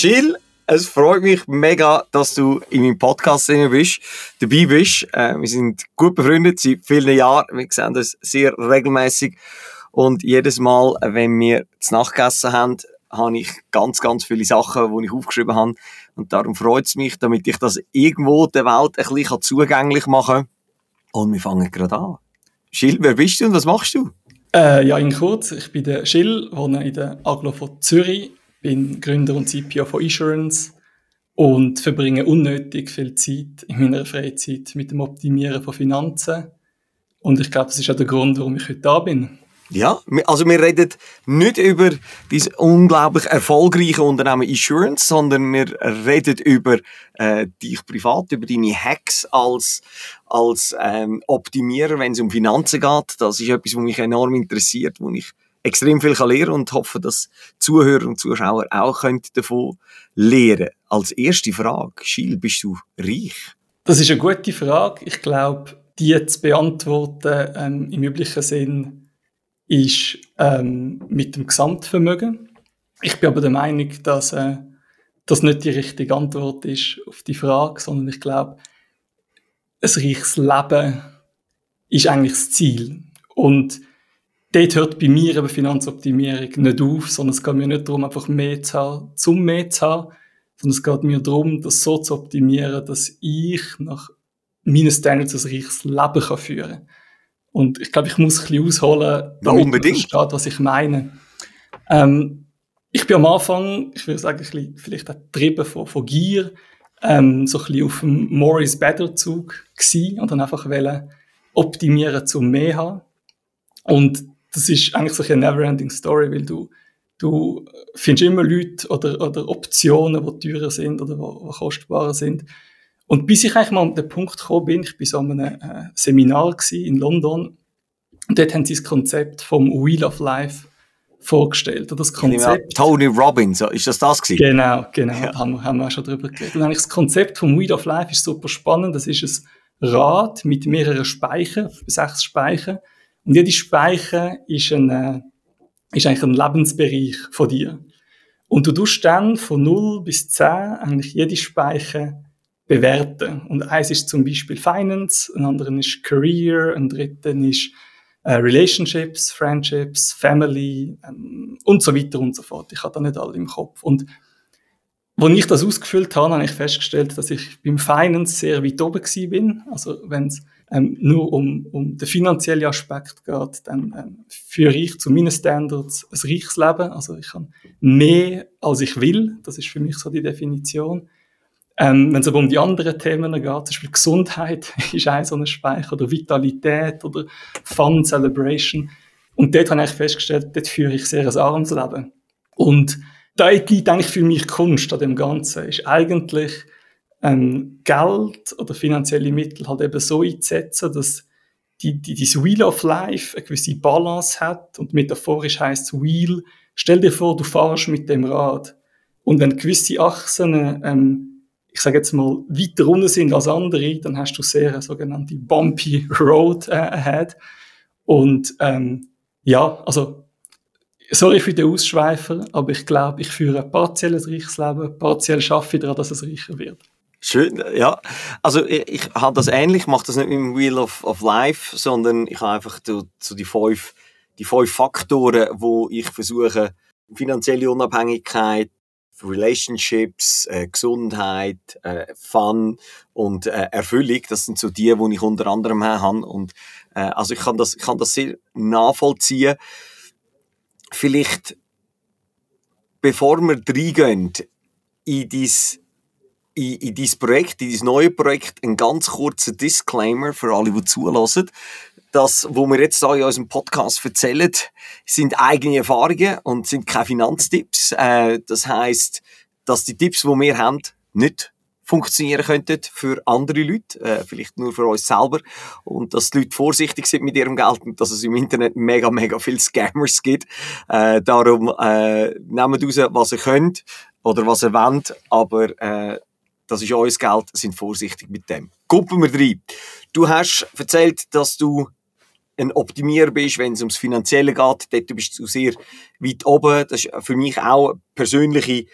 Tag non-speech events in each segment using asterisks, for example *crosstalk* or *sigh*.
Gilles, es freut mich mega, dass du in meinem Podcast bist, dabei bist. Äh, wir sind gut befreundet seit vielen Jahren. Wir sehen uns sehr regelmäßig. Und jedes Mal, wenn wir zu Nacht gegessen haben, habe ich ganz, ganz viele Sachen, die ich aufgeschrieben habe. Und darum freut es mich, damit ich das irgendwo der Welt ein bisschen zugänglich machen kann. Und wir fangen gerade an. Gilles, wer bist du und was machst du? Äh, ja, in kurz, ich bin der Gilles, wohne in der Aglo von Zürich bin Gründer und CPO von Insurance und verbringe unnötig viel Zeit in meiner Freizeit mit dem Optimieren von Finanzen. Und ich glaube, das ist auch der Grund, warum ich heute da bin. Ja, also wir reden nicht über dieses unglaublich erfolgreiche Unternehmen Insurance, sondern wir reden über äh, dich privat, über deine Hacks als, als ähm, Optimierer, wenn es um Finanzen geht. Das ist etwas, was mich enorm interessiert, wo ich extrem viel lernen kann und hoffe, dass Zuhörer und Zuschauer auch davon lernen Als erste Frage, Schiel, bist du reich? Das ist eine gute Frage. Ich glaube, die zu beantworten ähm, im üblichen Sinn ist ähm, mit dem Gesamtvermögen. Ich bin aber der Meinung, dass äh, das nicht die richtige Antwort ist auf die Frage, sondern ich glaube, ein reiches Leben ist eigentlich das Ziel. Und dort hört bei mir eben Finanzoptimierung nicht auf, sondern es geht mir nicht darum, einfach mehr zu haben, zum mehr zu haben, sondern es geht mir darum, das so zu optimieren, dass ich nach meinen Standards ein reiches Leben kann führen kann. Und ich glaube, ich muss ein bisschen ausholen, damit unbedingt. versteht, was ich meine. Ähm, ich bin am Anfang, ich würde sagen, ein bisschen, vielleicht auch getrieben von, von Gier, ähm, so ein bisschen auf dem More is Better Zug gewesen und dann einfach wollen optimieren zum mehr haben. Und das ist eigentlich so eine never-ending Story, weil du, du findest immer Leute oder, oder Optionen, die teurer sind oder die, die kostbarer sind. Und bis ich eigentlich mal an den Punkt gekommen bin, ich war so an einem äh, Seminar in London, und dort haben sie das Konzept vom Wheel of Life vorgestellt. Und das Konzept, Tony Robbins, ist das das gewesen? Genau, genau, ja. haben, haben wir auch schon drüber geredet. Und eigentlich das Konzept vom Wheel of Life ist super spannend. Das ist ein Rad mit mehreren Speichern, sechs Speichern. Und jede Speicher ist, ein, äh, ist eigentlich ein Lebensbereich von dir. Und du tust dann von 0 bis 10 eigentlich jede Speicher bewerten. Und eins ist zum Beispiel Finance, ein anderer ist Career, ein dritter ist äh, Relationships, Friendships, Family ähm, und so weiter und so fort. Ich habe da nicht alle im Kopf. Und als ich das ausgefüllt habe, habe ich festgestellt, dass ich beim Finance sehr weit oben bin. Also wenn es ähm, nur um, um den finanziellen Aspekt geht, dann ähm, führe ich zu meinen Standards ein reiches Leben. Also ich kann mehr, als ich will. Das ist für mich so die Definition. Ähm, wenn es aber um die anderen Themen geht, zum Beispiel Gesundheit *laughs* ist ein so ein Speicher, oder Vitalität, oder Fun, Celebration. Und dort habe ich festgestellt, dort führe ich sehr ein armes Leben. Und da liegt eigentlich für mich Kunst an dem Ganzen. Ist eigentlich ähm, Geld oder finanzielle Mittel halt eben so einzusetzen, dass die, die, dieses Wheel of Life eine gewisse Balance hat. Und metaphorisch heißt Wheel, stell dir vor, du fahrst mit dem Rad. Und wenn gewisse Achsen, ähm, ich sage jetzt mal, weiter runter sind als andere, dann hast du sehr eine sogenannte bumpy road äh, ahead. Und ähm, ja, also sorry für den Ausschweifer, aber ich glaube, ich führe ein partielles reiches Leben, partiell schaffe ich daran, dass es reicher wird. Schön, ja. Also ich, ich habe das ähnlich, mache das nicht mit dem Wheel of, of Life, sondern ich habe einfach so, die fünf, die fünf Faktoren, wo ich versuche, finanzielle Unabhängigkeit, Relationships, äh, Gesundheit, äh, Fun und äh, Erfüllung, das sind so die, die ich unter anderem habe. Und äh, also ich kann das, ich kann das sehr nachvollziehen. Vielleicht, bevor wir reingehen in dieses in, in dein Projekt, in dein neue Projekt, ein ganz kurzer Disclaimer für alle, die zulassen. Das, was wir jetzt hier in unserem Podcast erzählen, sind eigene Erfahrungen und sind keine Finanztipps. Äh, das heisst, dass die Tipps, die wir haben, nicht funktionieren könnten für andere Leute, äh, vielleicht nur für uns selber und dass die Leute vorsichtig sind mit ihrem Geld und dass es im Internet mega, mega viele Scammers gibt. Äh, darum äh, nehmt raus, was ihr könnt oder was ihr wollt, aber äh, das ist euer Geld, sind vorsichtig mit dem. Gucken wir rein. Du hast erzählt, dass du ein Optimierer bist, wenn es ums Finanzielle geht. Dort bist du sehr weit oben. Das ist für mich auch persönliche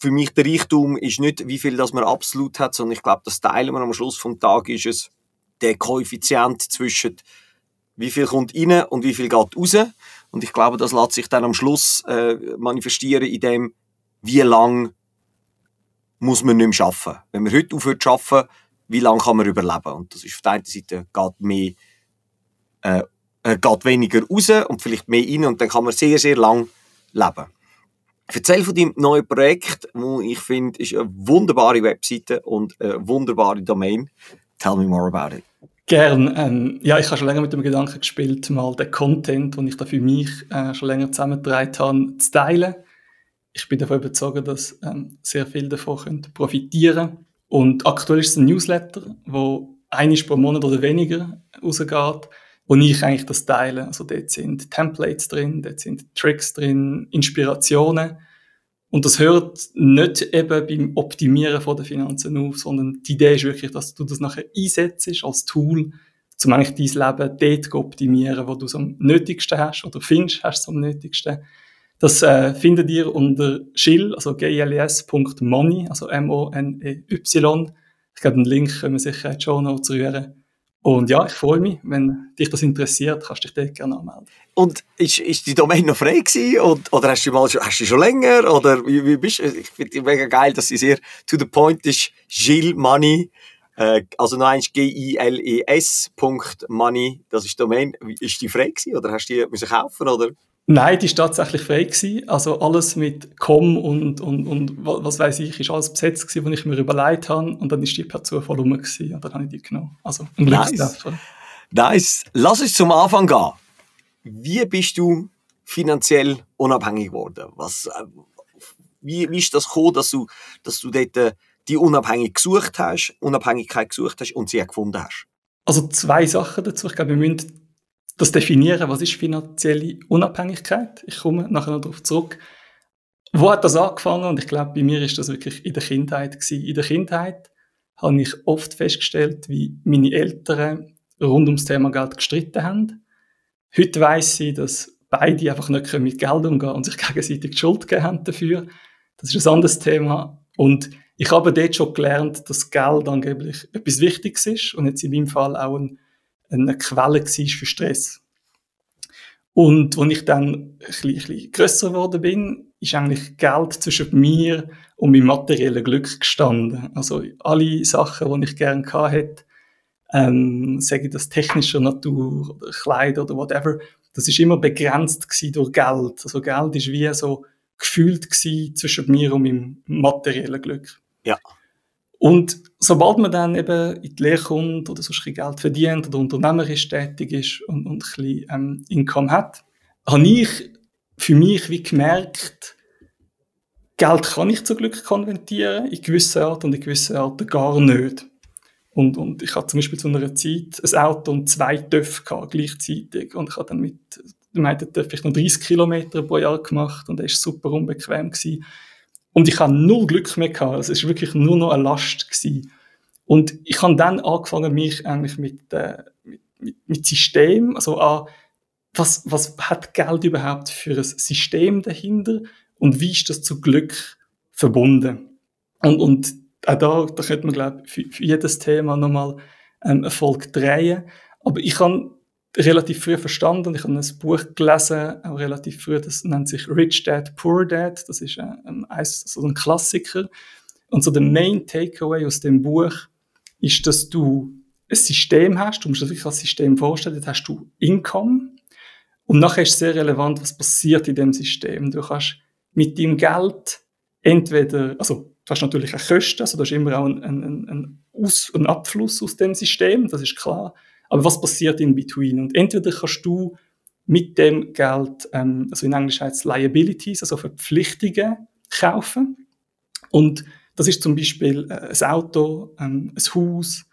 für mich der Reichtum ist nicht, wie viel das man absolut hat, sondern ich glaube, das teilen wir am Schluss vom Tag ist es der Koeffizient zwischen wie viel kommt rein und wie viel geht raus. Und ich glaube, das lässt sich dann am Schluss äh, manifestieren in dem, wie lang muss man nicht mehr arbeiten. Wenn man heute aufhört zu arbeiten, wie lange kann man überleben? Und das ist auf der einen Seite geht mehr, äh, äh, geht weniger raus und vielleicht mehr rein und dann kann man sehr, sehr lang leben. Erzähl von deinem neuen Projekt, wo ich finde, ist eine wunderbare Webseite und eine wunderbare Domain. Tell me more about it. Gern. Ähm, ja, ich habe schon länger mit dem Gedanken gespielt, mal den Content, den ich da für mich äh, schon länger zusammengetragen habe, zu teilen. Ich bin davon überzeugt, dass ähm, sehr viele davon können profitieren. Und aktuell ist es ein Newsletter, wo einiges pro Monat oder weniger rausgeht, wo ich eigentlich das teile. Also dort sind Templates drin, dort sind Tricks drin, Inspirationen. Und das hört nicht eben beim Optimieren von der Finanzen auf, sondern die Idee ist wirklich, dass du das nachher einsetzt als Tool, um eigentlich dein Leben dort zu optimieren, wo du es am nötigsten hast oder findest, hast es am nötigsten. Das äh, findet ihr unter Schill, also gils.money, also M-O-N-E-Y. Ich glaube, den Link können wir sicher in die Show rühren. Und ja, ich freue mich, wenn dich das interessiert, kannst du dich dort gerne anmelden. Und ist, ist die Domain noch frei gewesen? Und, oder hast du, mal, hast du schon länger? Oder wie, wie bist du? Ich finde mega geil, dass sie sehr to the point ist. Gilles Money. Äh, also noch eins G-I-L-E-S. Money. Das ist die Domain. Ist die frei gewesen? Oder hast du die müssen kaufen? Oder? Nein, die ist tatsächlich frei gewesen. Also alles mit Com und, und, und was weiß ich, ist alles besetzt gewesen, was ich mir überlegt habe. Und dann ist die per Zufall rum gewesen. Und dann habe ich die genommen. Also ein Glückstreffer. Nice. nice. Lass uns zum Anfang gehen. Wie bist du finanziell unabhängig geworden? Was, äh, wie, wie ist das gekommen, dass du, dass du dort äh, die Unabhängigkeit gesucht hast, Unabhängigkeit gesucht hast und sie gefunden hast? Also zwei Sachen dazu. Ich glaube, wir müssen das definieren, was ist finanzielle Unabhängigkeit. Ich komme nachher noch darauf zurück. Wo hat das angefangen? Und ich glaube, bei mir ist das wirklich in der Kindheit gewesen. In der Kindheit habe ich oft festgestellt, wie meine Eltern rund ums Thema Geld gestritten haben. Heute weiß ich, dass beide einfach nicht mit Geld umgehen und sich *laughs* gegenseitig die Schuld gegeben haben dafür. Das ist ein anderes Thema. Und ich habe dort schon gelernt, dass Geld angeblich etwas Wichtiges ist und jetzt in meinem Fall auch ein eine Quelle war für Stress. Und als ich dann ein bisschen, grösser geworden bin, ist eigentlich Geld zwischen mir und meinem materiellen Glück gestanden. Also alle Sachen, die ich gerne hatte, ähm, sage ich das technischer Natur oder Kleider oder whatever, das ist immer begrenzt durch Geld. Also Geld ist wie so gefühlt zwischen mir und meinem materiellen Glück. Ja. Und sobald man dann eben in die Lehre kommt oder so ein Geld verdient oder unternehmerisch tätig ist und, und ein bisschen ähm, Income hat, habe ich für mich wie gemerkt, Geld kann ich zum Glück konvertieren, in gewissen Art und in gewissen Art gar nicht. Und, und ich hatte zum Beispiel zu einer Zeit ein Auto und zwei TÜV gleichzeitig und ich habe dann mit TÜV ich noch 30 Kilometer pro Jahr gemacht und das war super unbequem. Gewesen. Und ich habe null Glück mehr gehabt. Es war wirklich nur noch eine Last. Gewesen. Und ich habe dann angefangen, mich eigentlich mit, äh, mit, mit, mit System, also an, was, was hat Geld überhaupt für ein System dahinter und wie ist das zu Glück verbunden? Und, und auch da, da könnte man, glaube ich, für, für jedes Thema nochmal ähm, Erfolg drehen. Aber ich habe relativ früh verstanden. Ich habe ein Buch gelesen, auch relativ früh, das nennt sich Rich Dad, Poor Dad. Das ist ein, ein, so ein Klassiker. Und so der Main Takeaway aus dem Buch ist, dass du ein System hast, du musst dir wirklich ein System vorstellen, jetzt hast du Income und nachher ist sehr relevant, was passiert in dem System. Du kannst mit deinem Geld entweder, also du hast natürlich auch Kosten, also du hast immer auch einen, einen, einen, Aus-, einen Abfluss aus dem System, das ist klar. Aber was passiert in between? Und entweder kannst du mit dem Geld, ähm, also in Englisch heißt es Liabilities, also Verpflichtungen kaufen. Und das ist zum Beispiel äh, ein Auto, ähm, ein Haus,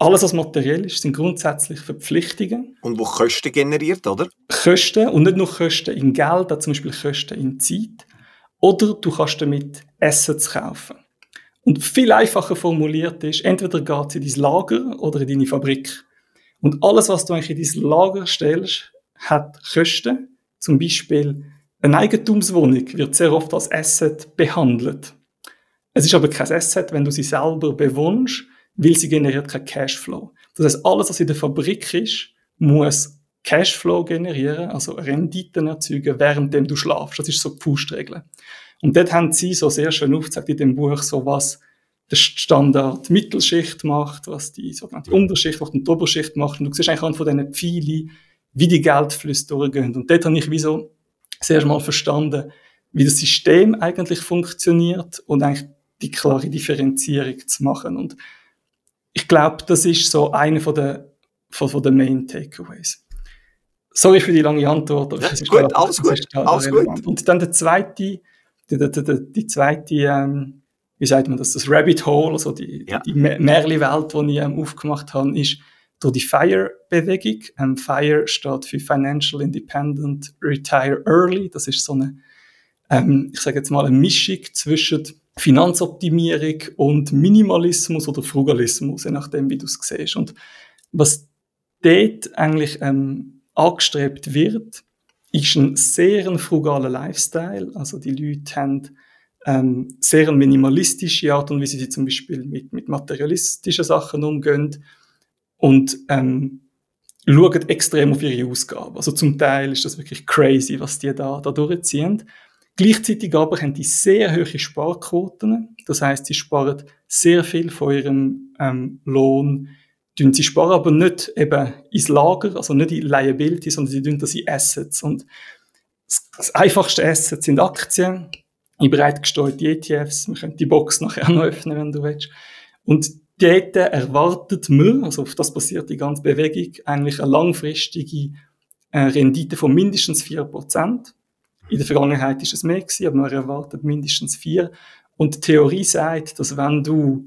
alles, was materiell ist, sind grundsätzlich Verpflichtungen. Und wo Kosten generiert, oder? Kosten und nicht nur Kosten in Geld, auch zum Beispiel Kosten in Zeit. Oder du kannst damit Assets kaufen. Und viel einfacher formuliert ist, entweder geht es in dein Lager oder in deine Fabrik. Und alles, was du eigentlich in dein Lager stellst, hat Kosten. Zum Beispiel eine Eigentumswohnung wird sehr oft als Asset behandelt. Es ist aber kein Asset, wenn du sie selber bewohnst, weil sie generiert kein Cashflow. Das heißt, alles, was in der Fabrik ist, muss Cashflow generieren, also Renditen erzeugen, während du schlafst. Das ist so die Faustregel. Und dort haben sie so sehr schön aufgezeigt in dem Buch, so was der Standard Mittelschicht macht, was die sogenannte Unterschicht macht und die Oberschicht macht. Und du siehst eigentlich an von diesen Pfeilen, wie die Geldflüsse durchgehen. Und dort habe ich wie so sehr mal verstanden, wie das System eigentlich funktioniert und eigentlich die klare Differenzierung zu machen. Und ich glaube, das ist so einer von der, von, von der Main Takeaways. Sorry für die lange Antwort. Aber das ist gut, klar, alles gut, alles gut. Und dann der zweite, die, die, die, die zweite, ähm, wie sagt man das, das Rabbit Hole, also die, ja. die, die Märli-Welt, die ich ähm, aufgemacht habe, ist durch die FIRE-Bewegung. Ähm, FIRE steht für Financial Independent Retire Early. Das ist so eine, ähm, ich sage jetzt mal, eine Mischung zwischen Finanzoptimierung und Minimalismus oder Frugalismus, je nachdem, wie du es siehst. Und was dort eigentlich ähm, angestrebt wird, ist ein sehr frugaler Lifestyle. Also die Leute haben ähm, sehr minimalistische Art und wie sie zum Beispiel mit, mit materialistischen Sachen umgehen und ähm, schauen extrem auf ihre Ausgaben. Also zum Teil ist das wirklich crazy, was die da, da durchziehen. Gleichzeitig aber haben die sehr hohe Sparquoten. Das heißt, sie sparen sehr viel von ihrem ähm, Lohn. Sie sparen aber nicht eben ins Lager, also nicht in Liability, sondern sie tun das in Assets. Und das einfachste Asset sind Aktien, in bereitgestellte ETFs. Wir können die Box nachher noch öffnen, wenn du willst. Und dort erwartet man, also auf das basiert die ganze Bewegung, eigentlich eine langfristige äh, Rendite von mindestens 4%. In der Vergangenheit ist es mehr gewesen, aber man erwartet mindestens vier. Und die Theorie sagt, dass wenn du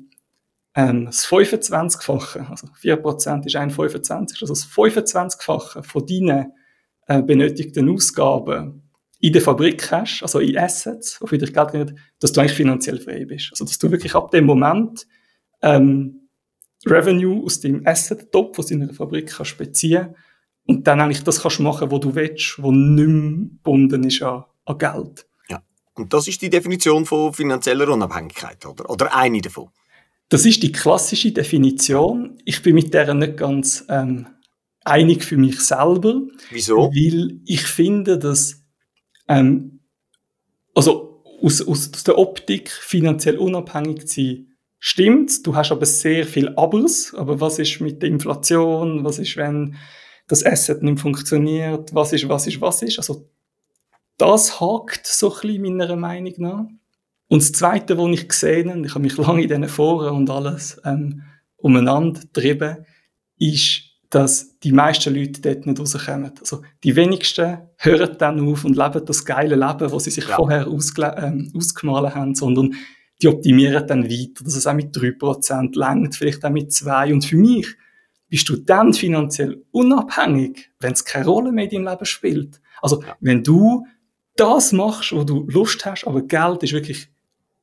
ähm, das 25-fache, also 4% ist ein 25, also das 25-fache von deinen äh, benötigten Ausgaben in der Fabrik hast, also in Assets, wofür dich Geld generiert, dass du eigentlich finanziell frei bist. Also dass du wirklich ab dem Moment ähm, Revenue aus dem Asset-Top aus deiner Fabrik kannst beziehen und dann eigentlich das kannst machen, was du willst, wo nicht mehr gebunden ist an, an Geld. Ja, und das ist die Definition von finanzieller Unabhängigkeit, oder? Oder eine davon? Das ist die klassische Definition. Ich bin mit der nicht ganz ähm, einig für mich selber. Wieso? Weil ich finde, dass ähm, also aus, aus, aus der Optik finanziell unabhängig zu sein, stimmt. Du hast aber sehr viel Abers. Aber was ist mit der Inflation? Was ist, wenn das Asset nicht funktioniert, was ist, was ist, was ist. Also das hakt so ein bisschen meiner Meinung nach. Und das Zweite, was ich gesehen habe, ich habe mich *laughs* lange in diesen Foren und alles ähm, umeinander getrieben, ist, dass die meisten Leute dort nicht rauskommen. Also die wenigsten hören dann auf und leben das geile Leben, das sie sich ja. vorher ähm, ausgemalt haben, sondern die optimieren dann weiter, dass es auch mit 3% längt, vielleicht auch mit 2%. Und für mich bist du dann finanziell unabhängig, wenn es keine Rolle mehr in deinem Leben spielt. Also, ja. wenn du das machst, wo du Lust hast, aber Geld ist wirklich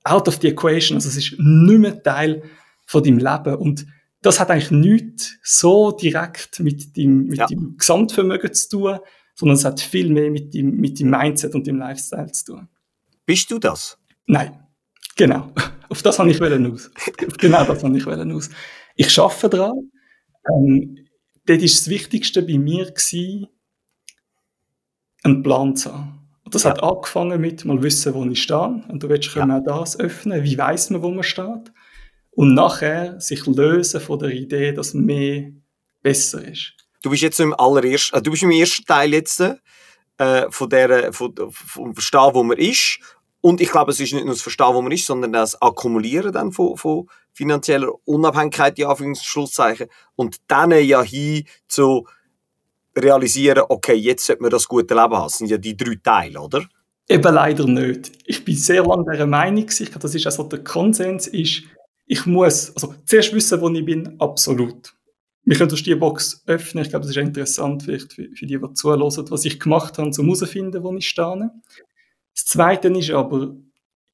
out of the equation, also es ist nicht mehr Teil von deinem Leben und das hat eigentlich nichts so direkt mit dem, mit ja. dem Gesamtvermögen zu tun, sondern es hat viel mehr mit dem, mit dem Mindset und dem Lifestyle zu tun. Bist du das? Nein. Genau. *laughs* Auf das habe ich aus. *laughs* genau das habe ich aus. Ich arbeite daran. Ähm, dort war das Wichtigste bei mir, gewesen, einen Plan zu haben. Und das ja. hat angefangen mit mal wissen, wo ich stehe. Und du willst, ja. auch das öffnen. Wie weiß man, wo man steht? Und nachher sich lösen von der Idee, dass mehr besser ist. Du bist jetzt im allerersten, äh, du bist im ersten Teil jetzt äh, von der, von, vom Verstehen, wo man ist. Und ich glaube, es ist nicht nur das Verstehen, wo man ist, sondern das Akkumulieren dann von, von finanzieller Unabhängigkeit, die Anführungszeichen, und dann ja hin zu realisieren, okay, jetzt sollte man das gute Leben haben. Das sind ja die drei Teile, oder? Eben leider nicht. Ich bin sehr lange dieser Meinung, ich glaube, das ist also der Konsens, ist, ich muss, also zuerst wissen, wo ich bin, absolut. Wir können die Box öffnen, ich glaube, das ist interessant vielleicht für, für die, die zuhören, was ich gemacht habe, um herauszufinden, wo ich stehe. Das Zweite ist aber,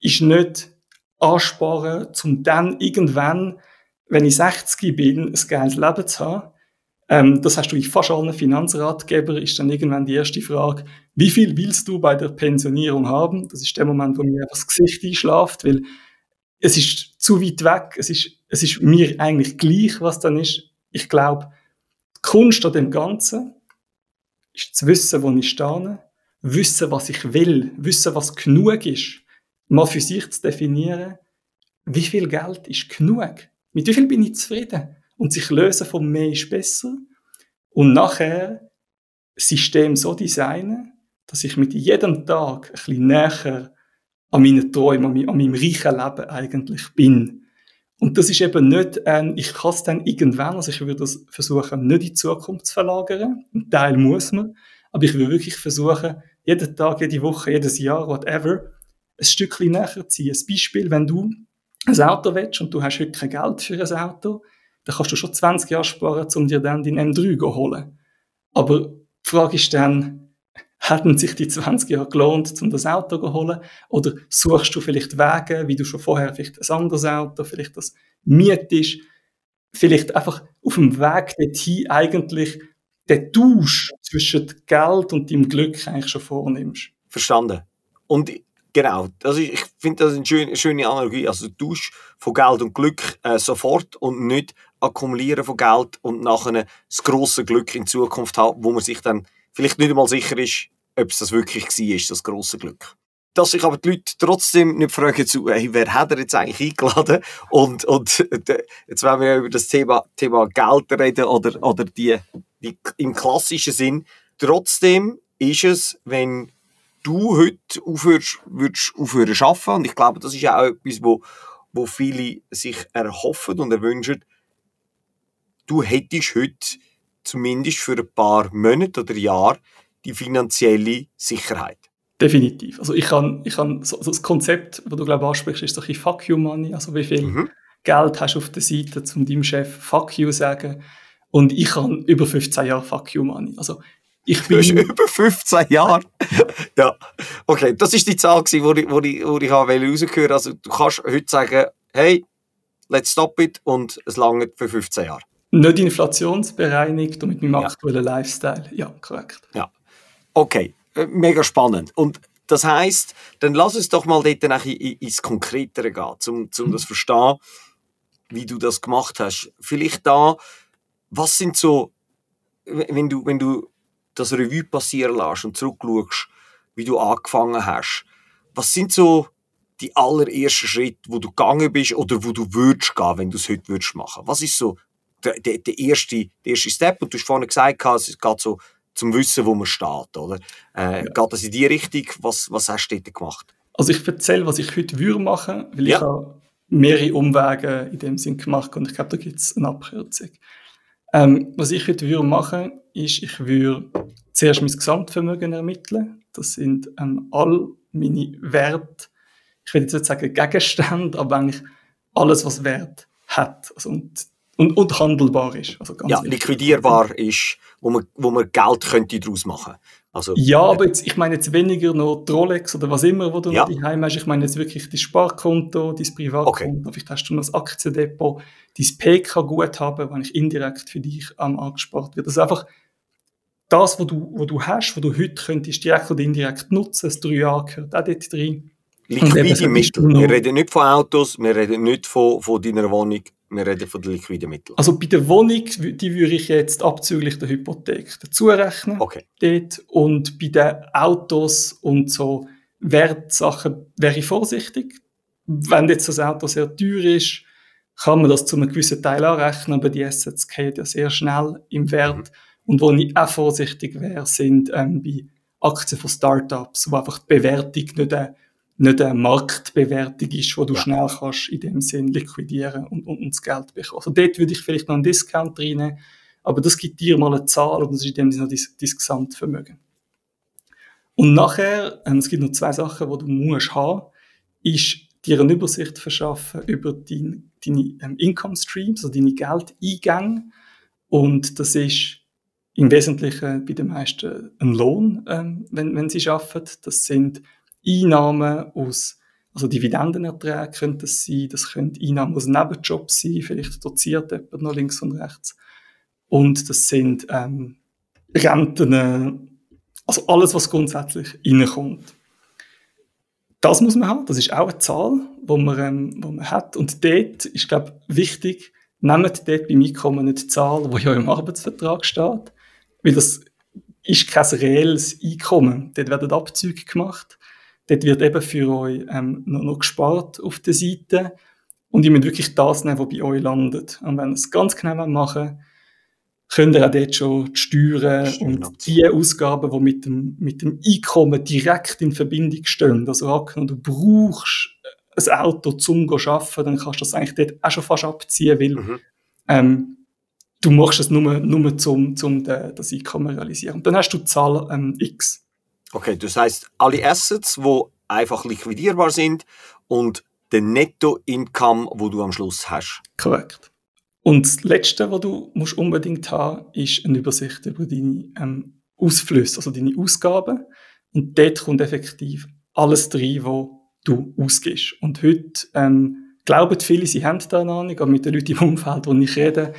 ist nicht ansparen, um dann irgendwann, wenn ich 60 bin, ein geiles Leben zu haben. Ähm, das hast du in fast allen Finanzratgebern, ist dann irgendwann die erste Frage, wie viel willst du bei der Pensionierung haben? Das ist der Moment, wo mir das Gesicht einschlaft, weil es ist zu weit weg, es ist, es ist mir eigentlich gleich, was dann ist. Ich glaube, die Kunst an dem Ganzen ist zu wissen, wo ich stehe, wissen, was ich will, wissen, was genug ist, mal für sich zu definieren, wie viel Geld ist genug, mit wie viel bin ich zufrieden? Und sich lösen von mehr ist besser. Und nachher System so designen, dass ich mit jedem Tag ein bisschen näher an meinen Träumen, an, an meinem reichen Leben eigentlich bin. Und das ist eben nicht, ein, ich kann es dann irgendwann, also ich würde das versuchen, nicht in die Zukunft zu verlagern. Ein Teil muss man. Aber ich will wirklich versuchen, jeden Tag, jede Woche, jedes Jahr, whatever, ein Stückchen näher zu ziehen. Ein Beispiel, wenn du ein Auto willst und du hast heute kein Geld für ein Auto, dann kannst du schon 20 Jahre sparen, um dir dann den M3 zu holen. Aber die Frage ist dann, hätten sich die 20 Jahre gelohnt, um das Auto zu holen? Oder suchst du vielleicht Wege, wie du schon vorher vielleicht ein anderes Auto, vielleicht das mietest, vielleicht einfach auf dem Weg dorthin eigentlich den Tausch zwischen Geld und dem Glück eigentlich schon vornimmst. Verstanden. Und genau, also ich finde das eine schöne, schöne Analogie. Also Tausch von Geld und Glück äh, sofort und nicht akkumulieren von Geld und nachher das große Glück in Zukunft haben, wo man sich dann vielleicht nicht einmal sicher ist, ob es das wirklich war, das große Glück. Dass sich aber die Leute trotzdem nicht fragen zu, hey, wer hat er jetzt eigentlich eingeladen? Und, und jetzt werden wir über das Thema, Thema Geld reden oder, oder die, die im klassischen Sinn. Trotzdem ist es, wenn du heute aufhörst, würdest aufhören zu arbeiten, und ich glaube, das ist auch etwas, wo, wo viele sich erhoffen und erwünschen, du hättest heute zumindest für ein paar Monate oder Jahre die finanzielle Sicherheit. Definitiv. Also ich kann, ich kann so, so das Konzept, das du glaube ansprichst, ist so ein Fuck you Money. Also wie viel mhm. Geld hast du auf der Seite, um deinem Chef Fuck you sagen. Und ich kann über 15 Jahre Fuck you Money. Also ich bin über 15 Jahre. *laughs* ja, okay, das ist die Zahl, die wo ich, wo ich, wo ich rausgehört Also du kannst heute sagen, hey, let's stop it und es langt für 15 Jahre. Nicht inflationsbereinigt und mit meinem ja. aktuellen Lifestyle. Ja, korrekt. Ja. Okay, äh, mega spannend. Und das heißt, dann lass uns doch mal dort ins Konkretere gehen, um, um das zu verstehen, wie du das gemacht hast. Vielleicht da, was sind so, wenn du, wenn du das Revue passieren lässt und zurückschaust, wie du angefangen hast, was sind so die allerersten Schritte, wo du gegangen bist oder wo du würdest gehen, wenn du es heute würdest machen? Was ist so der, der, der, erste, der erste Step? Und du hast vorhin gesagt, es geht so zum Wissen, wo man steht, oder? Äh, ja. Geht das in die Richtung? Was, was hast du dort gemacht? Also ich erzähle, was ich heute würde machen, weil ja. ich habe mehrere Umwege in dem Sinn gemacht und ich glaube, da gibt es eine Abkürzung. Ähm, was ich heute würde machen, ist, ich würde zuerst mein Gesamtvermögen ermitteln. Das sind ähm, all meine Werte, ich will jetzt nicht sagen Gegenstände, aber eigentlich alles, was Wert hat. Also, und und, und handelbar ist. Also ja, liquidierbar ist, wo man, wo man Geld könnte daraus machen also, Ja, aber jetzt, ich meine jetzt weniger noch die Rolex oder was immer, wo du ja. noch daheim hast. Ich meine jetzt wirklich das Sparkonto, dein Privatkonto, okay. vielleicht hast du noch das Aktiendepot, dein PK-Guthaben, wenn ich indirekt für dich ähm, angespart wird. Also einfach das, was du, was du hast, was du heute könntest direkt oder indirekt nutzen, das drei Jahre gehört auch dort drin. Liquide Mittel. Wir reden nicht von Autos, wir reden nicht von, von deiner Wohnung, wir reden von den liquiden Mitteln. Also bei der Wohnung, die würde ich jetzt abzüglich der Hypothek dazu rechnen. Okay. Dort. Und bei den Autos und so Wertsachen wäre ich vorsichtig. Wenn jetzt das Auto sehr teuer ist, kann man das zu einem gewissen Teil anrechnen, aber die Assets gehen ja sehr schnell im Wert. Mhm. Und wo ich auch vorsichtig wäre, sind ähm, bei Aktien von Startups, wo einfach die Bewertung nicht eine nicht eine Marktbewertung ist, wo du ja. schnell kannst in dem Sinn liquidieren und, und, und das Geld bekommen. Also dort würde ich vielleicht noch einen Discount reinnehmen, aber das gibt dir mal eine Zahl und das ist in dem Sinne dein, dein Gesamtvermögen. Und nachher, ähm, es gibt noch zwei Sachen, die du musst haben, ist dir eine Übersicht verschaffen über dein, deine ähm, Income Streams, also deine Geldeingänge. Und das ist im Wesentlichen bei den meisten ein Lohn, ähm, wenn, wenn sie arbeiten. Das sind Einnahmen aus, also Dividendenerträge könnte das sein, das könnte Einnahmen aus Nebenjobs sein, vielleicht doziert jemand noch links und rechts. Und das sind ähm, Renten, also alles, was grundsätzlich reinkommt. das muss man haben. Das ist auch eine Zahl, die man, ähm, wo man hat. Und dort ist, glaube ich, wichtig, nehmt dort beim Einkommen nicht die Zahl, die ja im Arbeitsvertrag steht, weil das ist kein reelles Einkommen. Dort werden Abzüge gemacht. Dort wird eben für euch ähm, noch, noch gespart auf der Seite. Und ihr müsst wirklich das nehmen, was bei euch landet. Und wenn ihr es ganz genau machen könnt ihr auch dort schon die Steuern und die Ausgaben, die mit dem, mit dem Einkommen direkt in Verbindung stehen. Also angenommen, du brauchst ein Auto zum zu arbeiten, dann kannst du das eigentlich dort auch schon fast abziehen, weil mhm. ähm, du machst es nur, nur zum, zum das Einkommen realisieren. Und dann hast du die Zahl ähm, X. Okay, das heißt alle Assets, die einfach liquidierbar sind und den Netto-Income, wo du am Schluss hast. Korrekt. Und das Letzte, was du musst unbedingt haben ist eine Übersicht über deine ähm, Ausflüsse, also deine Ausgaben. Und dort kommt effektiv alles drin, was du ausgibst. Und heute ähm, glauben viele, sie haben da eine Ahnung, aber mit den Leuten im Umfeld, wo ich rede,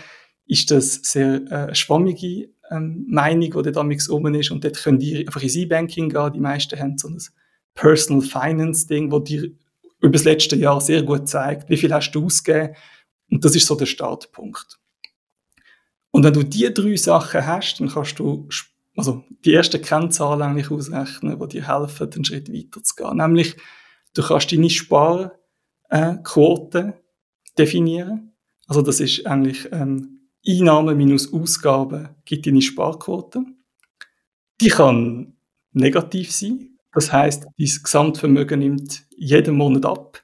ist das sehr äh, schwammige ähm, Meinung, die da oben ist. Und dort könnt ihr einfach ins E-Banking gehen. Die meisten haben so ein Personal Finance Ding, wo dir über das letzte Jahr sehr gut zeigt, wie viel hast du ausgegeben und das ist so der Startpunkt. Und wenn du diese drei Sachen hast, dann kannst du also die ersten Kennzahlen eigentlich ausrechnen, die dir helfen, einen Schritt weiter zu gehen. Nämlich, du kannst deine Sparquote definieren. Also das ist eigentlich ähm, Einnahmen minus Ausgaben gibt deine Sparquote. Die kann negativ sein. Das heißt, dein Gesamtvermögen nimmt jeden Monat ab.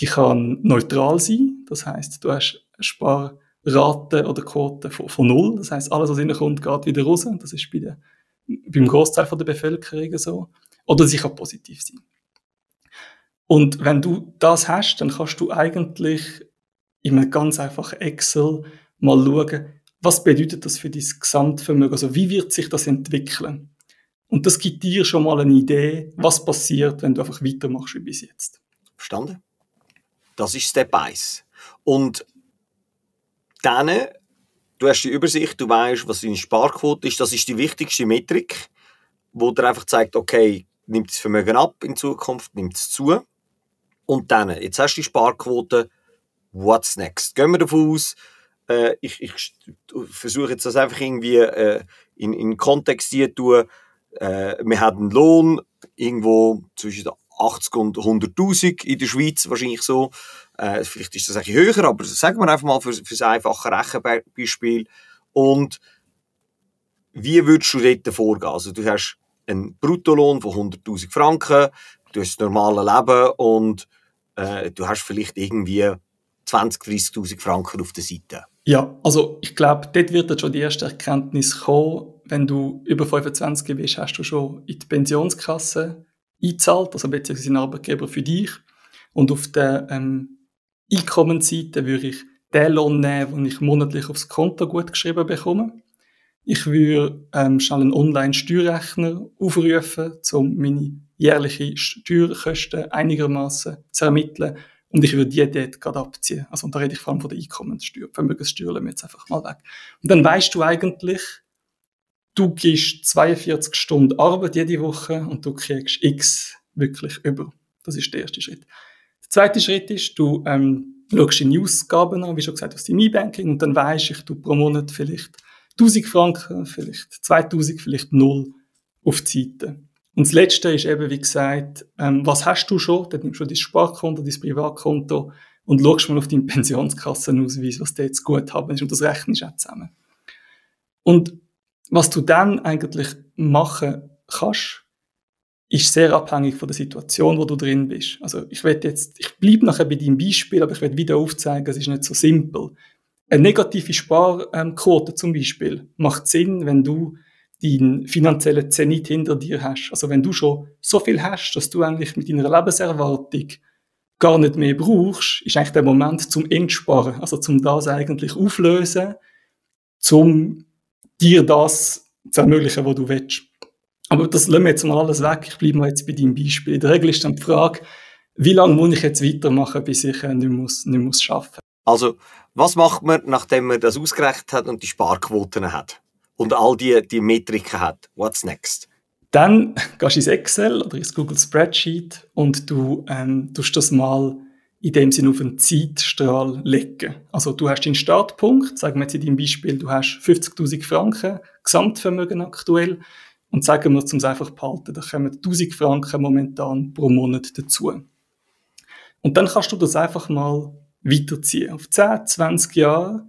Die kann neutral sein, das heißt, du hast eine Sparrate oder Quote von, von null, das heißt, alles, was reinkommt, geht wieder raus. Das ist bei der, beim Großteil der Bevölkerung so. Oder sie kann positiv sein. Und wenn du das hast, dann kannst du eigentlich in einem ganz einfachen Excel mal schauen, was bedeutet das für dein Gesamtvermögen? Also wie wird sich das entwickeln? Und das gibt dir schon mal eine Idee, was passiert, wenn du einfach weitermachst wie bis jetzt. Verstanden? Das ist Step 1. Und dann, du hast die Übersicht, du weißt, was deine Sparquote ist. Das ist die wichtigste Metrik, wo dir einfach zeigt, okay, nimmt das Vermögen ab in Zukunft, nimmt es zu. Und dann, jetzt hast du die Sparquote, what's next? Gehen wir davon aus, äh, ich, ich versuche jetzt das einfach irgendwie äh, in, in Kontext zu tun. Äh, wir haben einen Lohn irgendwo zwischen 80 und 100.000 in der Schweiz wahrscheinlich so. Äh, vielleicht ist das ein höher, aber sagen wir einfach mal für, für das einfache Rechenbeispiel. Und wie würdest du dort vorgehen? Also du hast einen Bruttolohn von 100.000 Franken, du hast das normale Leben und äh, du hast vielleicht irgendwie 20.000, 30.000 Franken auf der Seite. Ja, also ich glaube, dort wird dann schon die erste Erkenntnis kommen, wenn du über 25 bist, hast du schon in die Pensionskasse einzahlt, also beziehungsweise ein Arbeitgeber für dich. Und auf der ähm, Einkommensseite würde ich den Lohn nehmen, den ich monatlich aufs Konto gut geschrieben bekomme. Ich würde ähm, schnell einen Online-Steuerrechner aufrufen, um meine jährlichen Steuerkosten einigermaßen zu ermitteln. Und ich würde die dort gerade abziehen. Also, und da rede ich vor allem von der Einkommenssteuer. Vermögenssteuer lassen wir jetzt einfach mal weg. Und dann weißt du eigentlich, du gibst 42 Stunden Arbeit jede Woche und du kriegst X wirklich über. Das ist der erste Schritt. Der zweite Schritt ist, du ähm, schaust die Ausgaben an, wie schon gesagt, aus dem E-Banking und dann weisst ich, du pro Monat vielleicht 1000 Franken, vielleicht 2000, vielleicht null auf die Seite. Und das Letzte ist eben, wie gesagt, ähm, was hast du schon? Dann nimmst du dein Sparkonto, dein Privatkonto und schaust mal auf deinen *laughs* Pensionskassenausweis, was du jetzt gut haben ist und das rechnest auch zusammen. Und was du dann eigentlich machen kannst, ist sehr abhängig von der Situation, wo du drin bist. Also ich werde jetzt, ich bleibe nachher bei deinem Beispiel, aber ich werde wieder aufzeigen, es ist nicht so simpel. Eine negative Sparquote zum Beispiel macht Sinn, wenn du deinen finanziellen Zenit hinter dir hast. Also wenn du schon so viel hast, dass du eigentlich mit deiner Lebenserwartung gar nicht mehr brauchst, ist eigentlich der Moment zum Entsparen, also zum das eigentlich auflösen, zum dir das zu ermöglichen, was du willst. Aber das lassen wir jetzt mal alles weg. Ich bleibe mal jetzt bei deinem Beispiel. In der Regel ist dann die Frage, wie lange muss ich jetzt weitermachen, bis ich äh, nicht, muss, nicht muss arbeiten Also, was macht man, nachdem man das ausgerechnet hat und die Sparquoten hat? Und all die, die Metriken hat? What's next? Dann gehst du ins Excel oder ins Google Spreadsheet und du ähm, tust das mal in dem Sinne auf einen Zeitstrahl legen. Also du hast den Startpunkt, sagen wir jetzt in deinem Beispiel, du hast 50.000 Franken Gesamtvermögen aktuell und sagen wir, um es einfach behalten, da kommen 1000 Franken momentan pro Monat dazu. Und dann kannst du das einfach mal weiterziehen auf 10, 20 Jahre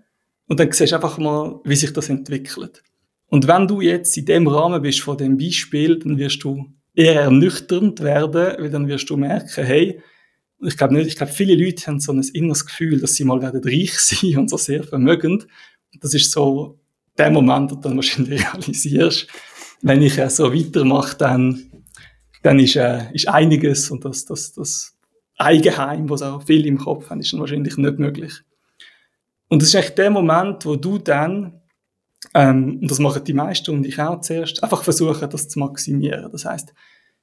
und dann siehst du einfach mal, wie sich das entwickelt. Und wenn du jetzt in dem Rahmen bist von dem Beispiel, dann wirst du eher ernüchternd werden, weil dann wirst du merken, hey, ich glaube nicht, ich glaube, viele Leute haben so ein inneres Gefühl, dass sie mal werden reich *laughs* sein und so sehr vermögend. Und das ist so der Moment, wo du dann wahrscheinlich *laughs* realisierst, wenn ich äh, so weitermache, dann, dann ist, äh, ist einiges und das, das, das Eigenheim, was auch viele im Kopf haben, ist dann wahrscheinlich nicht möglich. Und das ist eigentlich der Moment, wo du dann, ähm, und das machen die meisten und ich auch zuerst, einfach versuchen, das zu maximieren. Das heißt,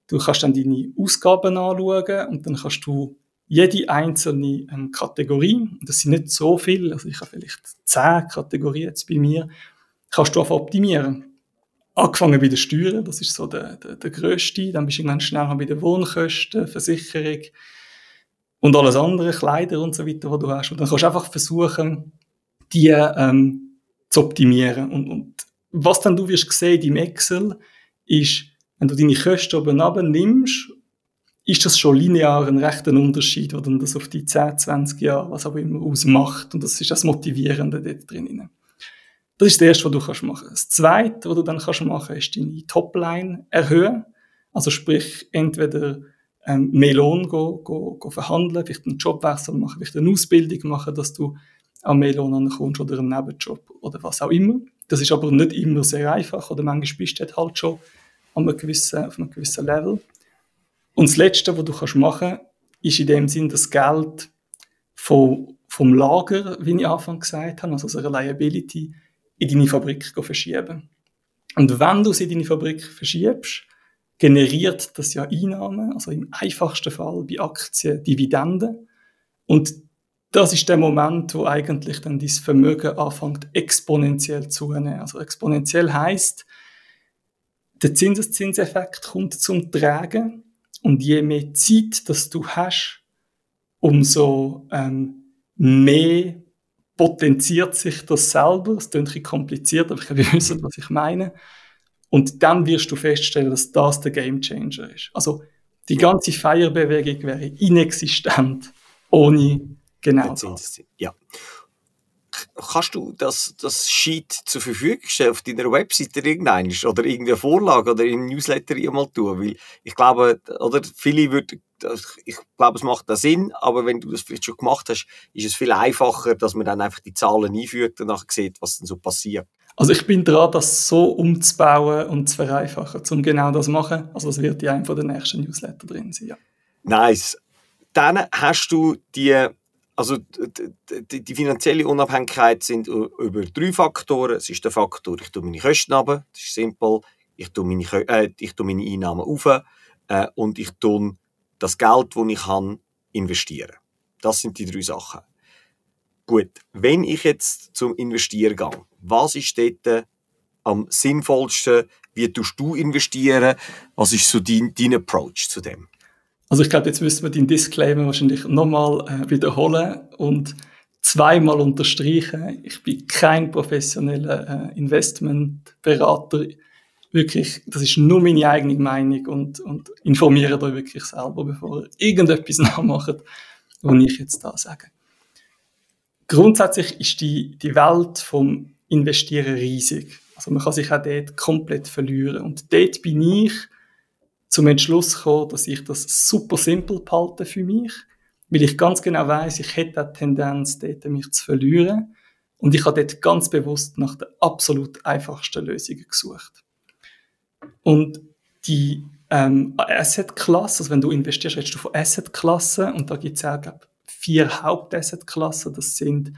du kannst dann deine Ausgaben anschauen und dann kannst du jede einzelne ähm, Kategorie, das sind nicht so viele, also ich habe vielleicht zehn Kategorien jetzt bei mir, kannst du einfach optimieren. Angefangen bei den Steuern, das ist so der, der, der grösste, dann bist du irgendwann schnell bei den Wohnkosten, Versicherung und alles andere, Kleider und so weiter, was du hast. Und dann kannst du einfach versuchen, die ähm, zu optimieren. Und, und was dann du wirst sehen im Excel, ist, wenn du deine Kosten oben nimmst ist das schon linear ein rechter Unterschied, oder das auf die 10, 20 Jahre, was auch immer ausmacht. Und das ist das Motivierende dort drin. Das ist das Erste, was du kannst machen. Das Zweite, was du dann kannst machen, ist deine Topline erhöhen. Also sprich, entweder ähm, mehr Lohn go, go, go verhandeln, vielleicht einen Jobwechsel machen, vielleicht eine Ausbildung machen, dass du an mehr Lohn ankommst oder einen Nebenjob oder was auch immer. Das ist aber nicht immer sehr einfach oder manchmal bist du halt schon an einem gewissen, auf einem gewissen Level. Und das Letzte, was du kannst machen ist in dem Sinn das Geld vom, vom Lager, wie ich Anfang gesagt habe, also so eine Liability, in deine Fabrik verschieben. Und wenn du sie in deine Fabrik verschiebst, generiert das ja Einnahmen, also im einfachsten Fall bei Aktien Dividenden. Und das ist der Moment, wo eigentlich dann dieses Vermögen anfängt exponentiell zunehmen. Also exponentiell heißt, der Zinseszinseffekt kommt zum Tragen und je mehr Zeit, dass du hast, umso ähm, mehr potenziert sich das selber. Es klingt ein kompliziert, aber ich glaube, ihr wisst, was ich meine. Und dann wirst du feststellen, dass das der Gamechanger ist. Also die ganze Feierbewegung wäre inexistent ohne genau. Ja kannst du das, das Sheet zur Verfügung stellen auf deiner Webseite irgendein oder irgendwie eine Vorlage oder in Newsletter mal tun? Weil ich glaube, oder viele würden, ich glaube, es macht da Sinn, aber wenn du das vielleicht schon gemacht hast, ist es viel einfacher, dass man dann einfach die Zahlen einfügt und nachher sieht, was dann so passiert. Also ich bin dran, das so umzubauen und zu vereinfachen, um genau das zu machen. Also das wird ja einem von den nächsten Newsletter drin sein, ja. Nice. Dann hast du die also die, die, finanzielle Unabhängigkeit sind über drei Faktoren. Es ist der Faktor, ich tue meine Kosten runter, das ist simpel. Ich tue meine, äh, ich tue meine Einnahmen auf äh, und ich tue das Geld, das ich habe, investieren. Das sind die drei Sachen. Gut, wenn ich jetzt zum Investieren gehe, was ist dort am sinnvollsten? Wie tust du investieren? Was ist so dein, dein Approach zu dem? Also ich glaube, jetzt müssen wir den Disclaimer wahrscheinlich nochmal äh, wiederholen und zweimal unterstreichen. Ich bin kein professioneller äh, Investmentberater. Wirklich, das ist nur meine eigene Meinung und, und informiert euch wirklich selber, bevor ihr irgendetwas *laughs* nachmacht, was ich jetzt da sage. Grundsätzlich ist die, die Welt vom Investieren riesig. Also man kann sich auch dort komplett verlieren. Und dort bin ich zum Entschluss gekommen, dass ich das super simpel behalte für mich, weil ich ganz genau weiß, ich hätte die Tendenz, dort mich zu verlieren. Und ich habe dort ganz bewusst nach der absolut einfachsten Lösung gesucht. Und die ähm, Asset-Klasse, also wenn du investierst, redest du von Asset-Klassen und da gibt es auch, glaube vier Haupt-Asset-Klassen. Das sind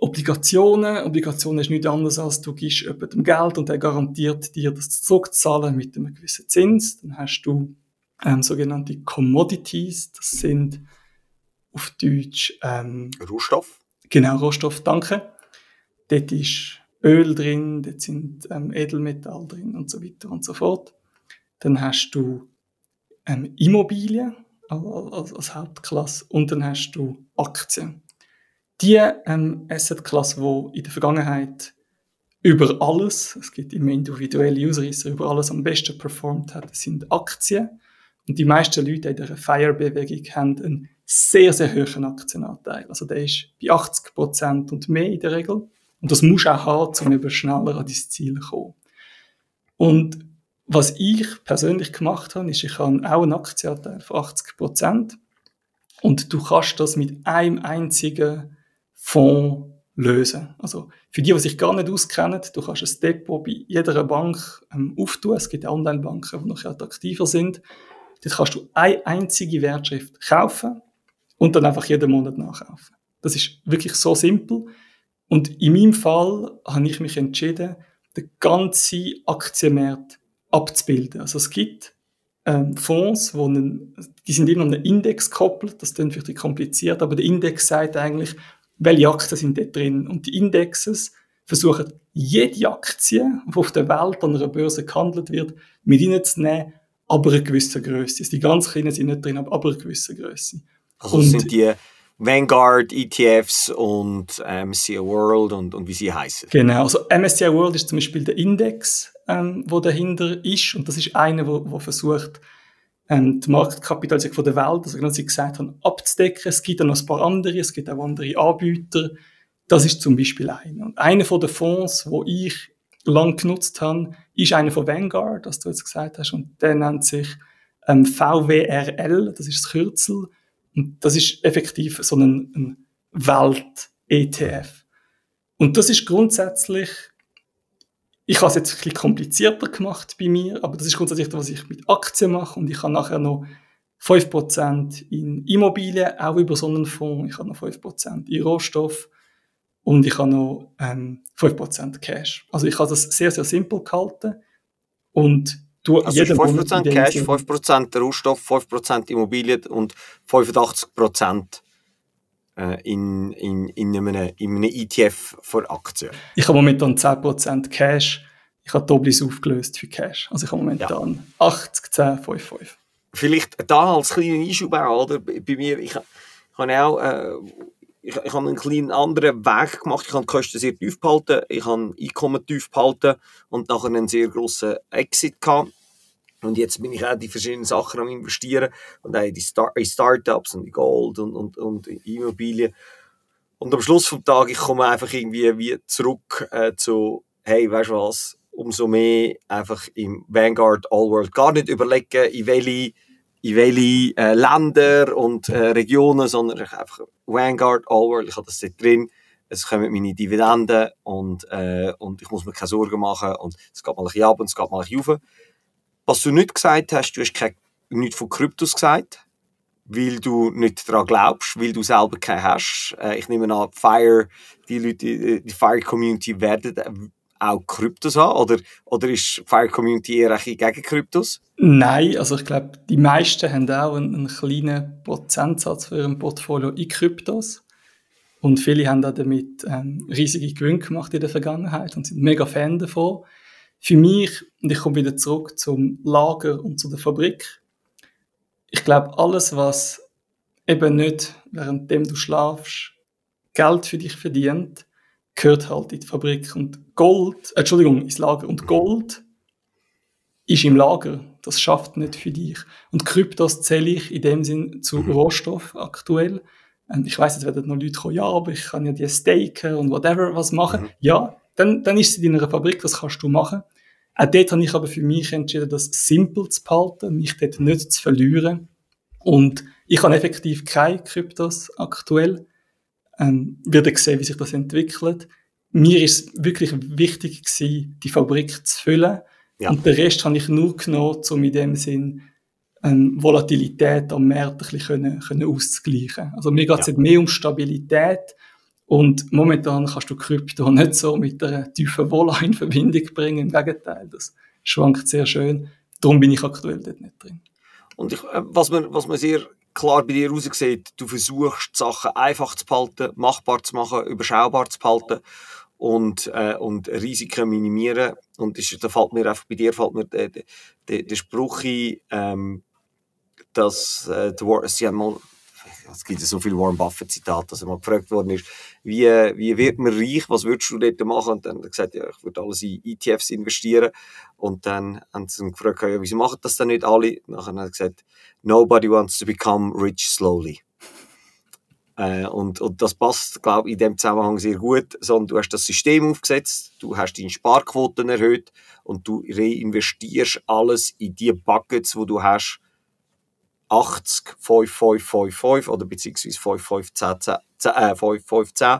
Obligationen. Obligationen ist nichts anderes als du gibst jemandem Geld und der garantiert dir, das zurückzahlen mit einem gewissen Zins. Dann hast du ähm, sogenannte Commodities. Das sind auf Deutsch ähm, Rohstoff. Genau, Rohstoff, danke. Dort ist Öl drin, dort sind ähm, Edelmetall drin und so weiter und so fort. dann hast du ähm, Immobilien als, als Hauptklasse und dann hast du Aktien. Die ähm, Assetklasse, die in der Vergangenheit über alles, es gibt immer individuelle Ausreißer, über alles am besten performt hat, sind Aktien. Und die meisten Leute in der FIRE-Bewegung haben einen sehr, sehr hohen Aktienanteil. Also der ist bei 80 Prozent und mehr in der Regel. Und das musst du auch haben, um eben schneller an dein Ziel zu kommen. Und was ich persönlich gemacht habe, ist, ich habe auch einen Aktienanteil von 80 Prozent. Und du kannst das mit einem einzigen Fonds lösen. Also für die, die sich gar nicht auskennen, du kannst ein Depot bei jeder Bank ähm, auftun. Es gibt Online-Banken, die noch attraktiver sind. Dort kannst du eine einzige Wertschrift kaufen und dann einfach jeden Monat nachkaufen. Das ist wirklich so simpel. Und in meinem Fall habe ich mich entschieden, den ganzen Aktienmarkt abzubilden. Also es gibt ähm, Fonds, wo einen, die sind immer an einen Index gekoppelt, das klingt vielleicht kompliziert, aber der Index sagt eigentlich, welche Aktien sind dort drin. Und die Indexes versuchen, jede Aktie, die auf der Welt an einer Börse gehandelt wird, mit reinzunehmen, aber eine gewisse Größe. Die ganz kleinen sind nicht drin, aber eine gewisse Größe. Also und sind die Vanguard ETFs und MSCI World und, und wie sie heißen. Genau, also MSCI World ist zum Beispiel der Index, ähm, wo dahinter ist und das ist einer, wo, wo versucht, ähm, die Marktkapitalisierung von der Welt, also genau Sie gesagt haben, abzudecken. Es gibt auch noch ein paar andere, es gibt auch andere Anbieter. Das ist zum Beispiel einer. Und einer von den Fonds, wo ich lang genutzt habe, ist einer von Vanguard, das du jetzt gesagt hast, und der nennt sich ähm, VWRL, das ist das Kürzel. Und das ist effektiv so ein, ein Welt-ETF. Und das ist grundsätzlich ich habe es jetzt ein bisschen komplizierter gemacht bei mir, aber das ist grundsätzlich das, was ich mit Aktien mache und ich habe nachher noch 5% in Immobilien, auch über so einen Fonds. Ich habe noch 5% in Rohstoff und ich habe noch ähm, 5% Cash. Also ich habe das sehr, sehr simpel gehalten und du also jeden 5% Monat Cash, 5% Rohstoff, 5% Immobilien und 85% äh, in, in, in, einem, in einem ETF für Aktien? Ich habe momentan 10% Cash. Ich habe Doblis aufgelöst für Cash. Also ich habe momentan ja. 80, 10, 5, 5. Vielleicht da als kleiner Einschub auch, oder? Bei mir, ich, ich habe auch äh, ich, ich habe einen kleinen anderen Weg gemacht. Ich habe die Kosten sehr tief behalten, ich habe Einkommen tief behalten und nachher einen sehr grossen Exit gehabt. Und jetzt bin ich auch die verschiedenen Sachen am investieren und auch in die Star in Startups und in Gold und, und, und in Immobilien. Und am Schluss vom Tag, ich komme einfach irgendwie wie zurück äh, zu, hey, weißt du was, umso mehr einfach im Vanguard All World gar nicht überlegen, in welche, in welche äh, Länder und äh, Regionen, sondern einfach Vanguard All World, ich habe das dort drin, es kommen meine Dividenden und, äh, und ich muss mir keine Sorgen machen und es geht mal ein bisschen ab und es geht mal ein bisschen rauf. Was du nicht gesagt hast, du hast kein, nichts von Kryptos gesagt, weil du nicht daran glaubst, weil du selber keinen hast. Äh, ich nehme an, Fire, die Leute, äh, die Fire Community werden auch Kryptos haben? Oder, oder ist Fire Community eher gegen Kryptos? Nein, also ich glaube, die meisten haben auch einen, einen kleinen Prozentsatz für ihrem Portfolio in Kryptos. Und viele haben auch damit ähm, riesige Gewinne gemacht in der Vergangenheit und sind mega Fan davon für mich, und ich komme wieder zurück zum Lager und zu der Fabrik, ich glaube, alles, was eben nicht, währenddem du schlafst, Geld für dich verdient, gehört halt in die Fabrik. Und Gold, äh, Entschuldigung, ins Lager. Und Gold ist im Lager. Das schafft nicht für dich. Und Kryptos zähle ich in dem Sinn zu mhm. Rohstoff aktuell. Und ich weiß, jetzt werden noch Leute kommen, ja, aber ich kann ja die staken und whatever was machen. Mhm. Ja, dann, dann ist sie in einer Fabrik, das kannst du machen. Auch dort habe ich aber für mich entschieden, das simpel zu behalten, mich dort nicht zu verlieren. Und ich habe effektiv keine Kryptos aktuell. Ähm, werde sehen, wie sich das entwickelt. Mir ist wirklich wichtig gewesen, die Fabrik zu füllen. Ja. Und den Rest habe ich nur genommen, um in dem Sinn ähm, Volatilität am Markt ein bisschen können, können auszugleichen. Also mir geht es ja. mehr um Stabilität und momentan kannst du Krypto *laughs* nicht so mit einer tiefen Wolle in *laughs* Verbindung bringen. Im Gegenteil, das schwankt sehr schön. Darum bin ich aktuell dort nicht drin. Und ich, äh, was, man, was man sehr klar bei dir raussieht, du versuchst, Sachen einfach zu behalten, machbar zu machen, überschaubar zu behalten. und, äh, und Risiken minimieren. Und ist, da fällt mir einfach, bei dir fällt mir der, der, der Spruch ein, ähm, dass äh, die, sie haben mal, es gibt so viele Warren Buffett Zitate, dass er mal gefragt worden ist, wie, wie wird man reich, was würdest du dort machen? Und dann hat er gesagt, ja, ich würde alles in ETFs investieren. Und dann haben sie ihn gefragt, ja, wieso machen das dann nicht alle? Und dann hat er gesagt, nobody wants to become rich slowly. *laughs* Äh, und, und das passt, glaube ich, in dem Zusammenhang sehr gut, sondern du hast das System aufgesetzt, du hast deine Sparquoten erhöht und du reinvestierst alles in die Buckets, wo du hast, 80, 5, 5, 5, 5 oder beziehungsweise 5, 5, 10, 10, 10, äh, 5, 5, 10.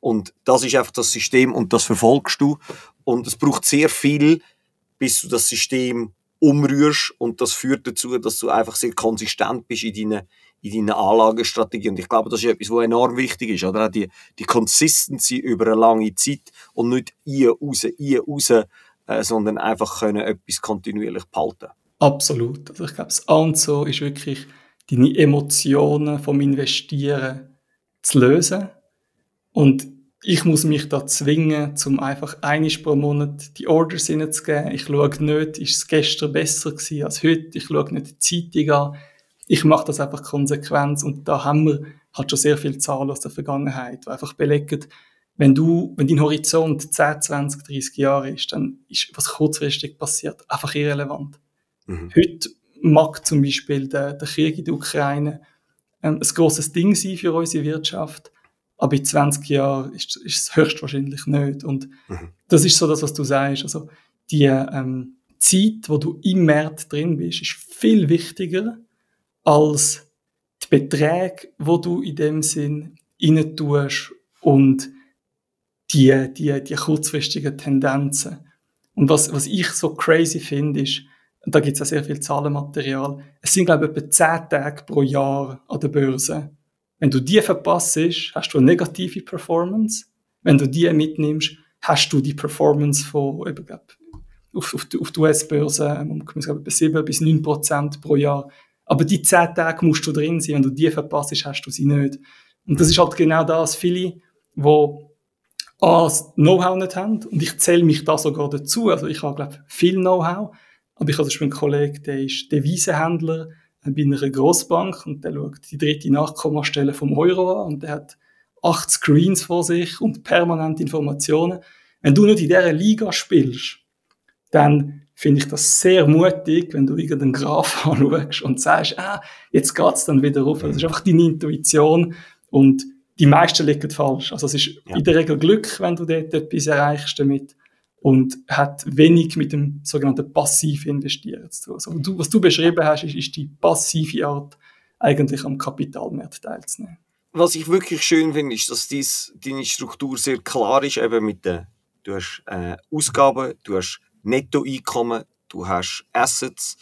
Und das ist einfach das System und das verfolgst du. Und es braucht sehr viel, bis du das System umrührst und das führt dazu, dass du einfach sehr konsistent bist in deinen, in deiner Anlagestrategie. Und ich glaube, das ist etwas, was enorm wichtig ist, oder? Die, die Consistency über eine lange Zeit und nicht ein, raus, ein, raus, äh, sondern einfach können etwas kontinuierlich behalten. Absolut. Also ich glaube, das A ist wirklich, deine Emotionen vom Investieren zu lösen. Und ich muss mich da zwingen, um einfach einmal pro Monat die Orders hineinzugeben. Ich schaue nicht, ist es gestern besser gewesen als heute. Ich schaue nicht die Zeitung an. Ich mache das einfach konsequent. Und da haben wir halt schon sehr viele Zahlen aus der Vergangenheit, die einfach belegen, wenn du, wenn dein Horizont 10, 20, 30 Jahre ist, dann ist was kurzfristig passiert einfach irrelevant. Mhm. Heute mag zum Beispiel der, der Krieg in der Ukraine ähm, ein großes Ding sein für unsere Wirtschaft, aber in 20 Jahren ist, ist es höchstwahrscheinlich nicht. Und mhm. das ist so das, was du sagst. Also die ähm, Zeit, wo du im Markt drin bist, ist viel wichtiger als die Beträge, wo du in dem Sinn rein tust und die, die, die kurzfristigen Tendenzen. Und was, was ich so crazy finde, ist, da gibt es ja sehr viel Zahlenmaterial. Es sind, glaube ich, etwa 10 Tage pro Jahr an der Börse. Wenn du die verpasst, hast du eine negative Performance. Wenn du die mitnimmst, hast du die Performance von, eben, glaub, auf, auf, auf die US-Börse um etwa 7 bis 9 Prozent pro Jahr. Aber die 10 Tage musst du drin sein. Wenn du die verpasst, hast du sie nicht. Und das ist halt genau das. Viele, die A, das Know-how nicht haben, und ich zähle mich da sogar dazu. Also ich habe, glaube viel Know-how, aber ich habe zum Beispiel einen Kollegen, der ist Devisenhändler bei einer Grossbank und der schaut die dritte Nachkommastelle vom Euro an und der hat acht Screens vor sich und permanent Informationen. Wenn du nicht in dieser Liga spielst, dann finde ich das sehr mutig, wenn du irgendeinen Graph *laughs* anschaust und sagst, ah, jetzt geht's dann wieder rauf. Das ist einfach deine Intuition und die meisten liegen falsch. Also es ist ja. in der Regel Glück, wenn du dort etwas erreichst damit und hat wenig mit dem sogenannten passiv tun. Also, du, was du beschrieben hast, ist, ist die passive Art, eigentlich am Kapitalmarkt teilzunehmen. Was ich wirklich schön finde, ist, dass dies, deine Struktur sehr klar ist, eben mit den, du hast äh, Ausgaben, du hast Nettoeinkommen, du hast Assets,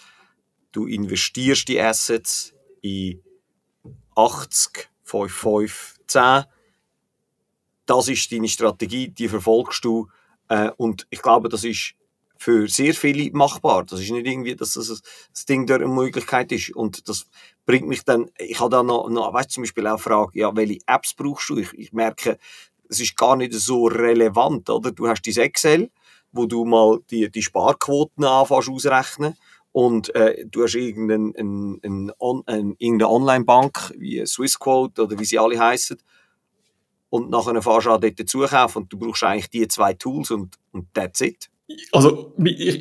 du investierst die Assets in 80, 5, 5, 10. Das ist deine Strategie, die verfolgst du äh, und ich glaube, das ist für sehr viele machbar. Das ist nicht irgendwie, dass das, das Ding eine Möglichkeit ist. Und das bringt mich dann, ich habe da noch, noch weißt, zum Beispiel auch Frage, ja, welche Apps brauchst du? Ich, ich merke, es ist gar nicht so relevant, oder? Du hast dein Excel, wo du mal die, die Sparquoten anfängst ausrechnen und äh, du hast irgendeine, ein, ein, ein, irgendeine Online-Bank wie Swissquote oder wie sie alle heißen und nachher du an dort zukaufen und du brauchst eigentlich die zwei Tools und, und that's it. Also,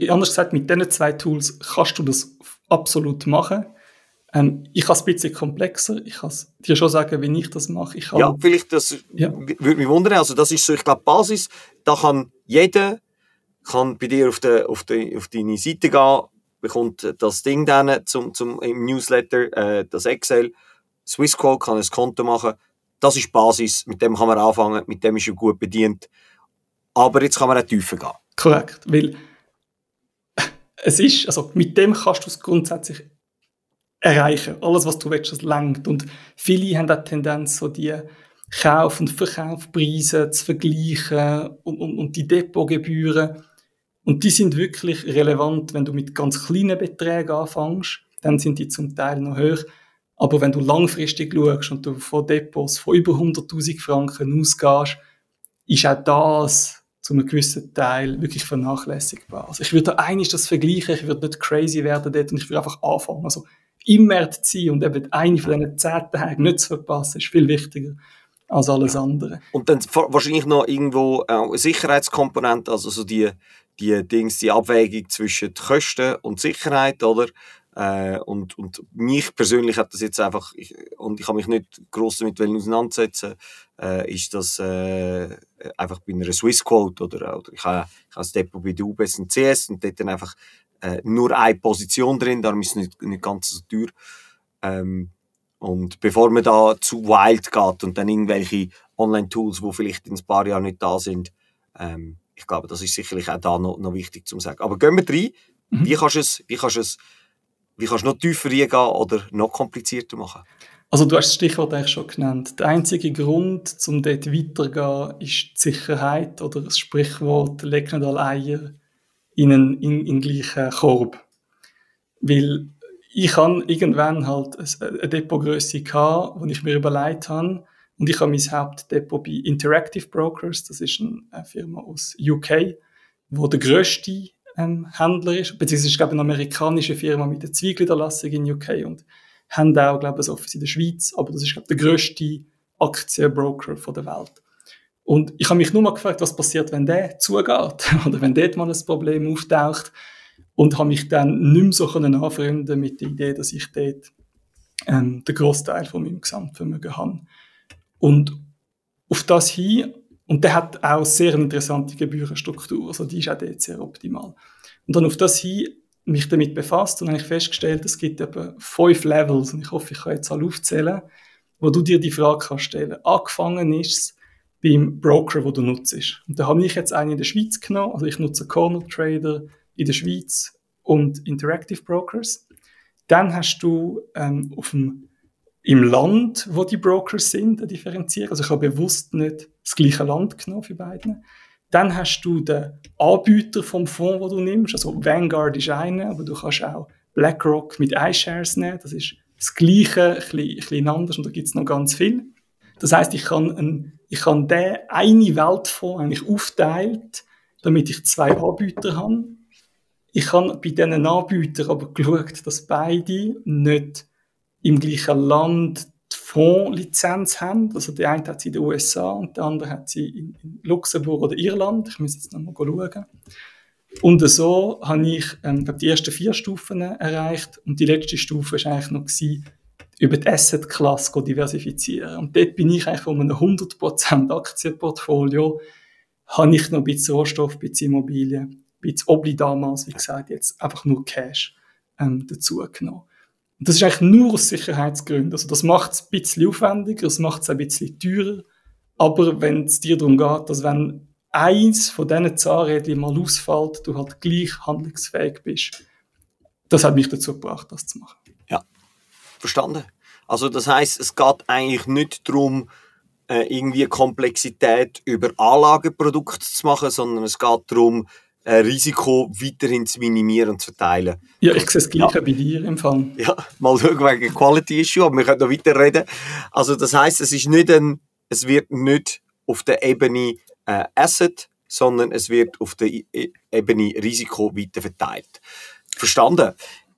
anders gesagt, mit diesen zwei Tools kannst du das absolut machen. Ähm, ich habe es ein bisschen komplexer. Ich kann dir schon sagen, wie ich das mache. Ich ja, vielleicht, das ja. würde mich wundern. Also, das ist so, ich glaube, Basis, da kann jeder kann bei dir auf, de, auf, de, auf deine Seite gehen, bekommt das Ding dann zum, zum, im Newsletter, äh, das Excel. Swissquote kann ein Konto machen das ist die Basis, mit dem kann man anfangen, mit dem ist er gut bedient. Aber jetzt kann man auch tiefer gehen. Korrekt, weil *laughs* es ist, also mit dem kannst du es grundsätzlich erreichen. Alles, was du willst, das lenkt. Und viele haben auch die Tendenz, so die Kauf- und Verkaufspreise zu vergleichen und, und, und die Depotgebühren. Und die sind wirklich relevant, wenn du mit ganz kleinen Beträgen anfängst. Dann sind die zum Teil noch hoch. Aber wenn du langfristig schaust und du von Depots von über 100.000 Franken ausgehst, ist auch das zu einem gewissen Teil wirklich vernachlässigbar. Also ich würde eigentlich das vergleichen, ich würde nicht crazy werden dort und ich würde einfach anfangen. Also im März zu sein und eben eine von diesen zehn Tagen nicht zu verpassen, ist viel wichtiger als alles andere. Und dann wahrscheinlich noch irgendwo auch eine Sicherheitskomponente, also so die, die Dings, die Abwägung zwischen Kosten und Sicherheit, oder? Äh, und, und mich persönlich hat das jetzt einfach, ich, und ich habe mich nicht gross damit auseinandersetzen, äh, ist das äh, einfach bei einer Swissquote oder, oder ich habe, ich habe das Depot bei der UBS und CS und dort dann einfach äh, nur eine Position drin, darum ist es nicht, nicht ganz so teuer. Ähm, und bevor man da zu wild geht und dann irgendwelche Online-Tools, die vielleicht in ein paar Jahren nicht da sind, ähm, ich glaube, das ist sicherlich auch da noch, noch wichtig zu sagen. Aber gehen wir rein. Mhm. Wie kannst du es, wie kannst du es, wie kannst du noch tiefer reingehen oder noch komplizierter machen? Also du hast das Stichwort eigentlich schon genannt. Der einzige Grund, um dort weiterzugehen, ist die Sicherheit oder das Sprichwort «Leg nicht alle Eier in einen, in, in den gleichen Korb». Weil ich habe irgendwann halt eine Depotgröße gehabt, die ich mir überlegt habe. Und ich habe mein Hauptdepot bei Interactive Brokers, das ist eine Firma aus UK, wo der grösste ähm, Händler ist, beziehungsweise ist, glaube ich, eine amerikanische Firma mit einer Zweigniederlassung in UK und haben auch, glaube ich, ein Office in der Schweiz, aber das ist, glaube ich, der grösste Aktienbroker der Welt. Und ich habe mich nur mal gefragt, was passiert, wenn der zugeht *laughs* oder wenn dort mal ein Problem auftaucht und habe mich dann nicht mehr so anfreunden mit der Idee, dass ich dort ähm, den Großteil von meinem Gesamtvermögen habe. Und auf das hin, und der hat auch sehr interessante Gebührenstruktur, also die ist auch dort sehr optimal. Und dann auf das hin mich damit befasst und habe ich festgestellt, es gibt etwa fünf Levels, und ich hoffe, ich kann jetzt alle aufzählen, wo du dir die Frage kannst stellen. Angefangen ist es beim Broker, wo du nutzt. Und da habe ich jetzt einen in der Schweiz genommen, also ich nutze Corner Trader, in der Schweiz und Interactive Brokers. Dann hast du ähm, auf dem, im Land, wo die Brokers sind, eine Differenzierung. Also ich habe bewusst nicht das gleiche Land genommen für beide. Dann hast du den Anbieter vom Fonds, wo du nimmst. Also Vanguard ist einer, aber du kannst auch BlackRock mit iShares nehmen. Das ist das Gleiche, ein bisschen anders und da gibt es noch ganz viel. Das heißt, ich kann, ein, ich kann den eine Weltfonds eigentlich aufteilt, damit ich zwei Anbieter habe ich habe bei diesen Anbietern aber geschaut, dass beide nicht im gleichen Land die Fondslizenz haben. Also der eine hat sie in den USA und der andere hat sie in, Luxemburg oder Irland. Ich muss jetzt nochmal schauen. Und so habe ich ähm, die ersten vier Stufen erreicht und die letzte Stufe war eigentlich noch gewesen, über die Asset-Klasse diversifizieren. Und dort bin ich eigentlich von einem 100% Aktienportfolio, habe ich noch ein bisschen Rohstoff, ein bisschen Immobilien bisschen Obli damals, wie gesagt, jetzt einfach nur Cash ähm, dazu genommen. Und das ist eigentlich nur aus Sicherheitsgründen. Also das macht es ein bisschen aufwendiger, das macht es ein bisschen teurer. Aber wenn es dir darum geht, dass wenn eins von diesen Zahnrädchen mal ausfällt, du halt gleich handlungsfähig bist, das hat mich dazu gebracht, das zu machen. Ja, verstanden. Also das heißt, es geht eigentlich nicht darum, äh, irgendwie Komplexität über Anlageprodukte zu machen, sondern es geht darum, Risiko weiterhin zu minimieren und zu verteilen. Ja, ich sehe das Gleiche ja. bei dir im Fall. Ja, mal schauen wegen Quality Issue, aber wir können noch weiter reden. Also das heißt, es ist nicht ein, es wird nicht auf der Ebene äh, Asset, sondern es wird auf der Ebene Risiko weiter verteilt. Verstanden?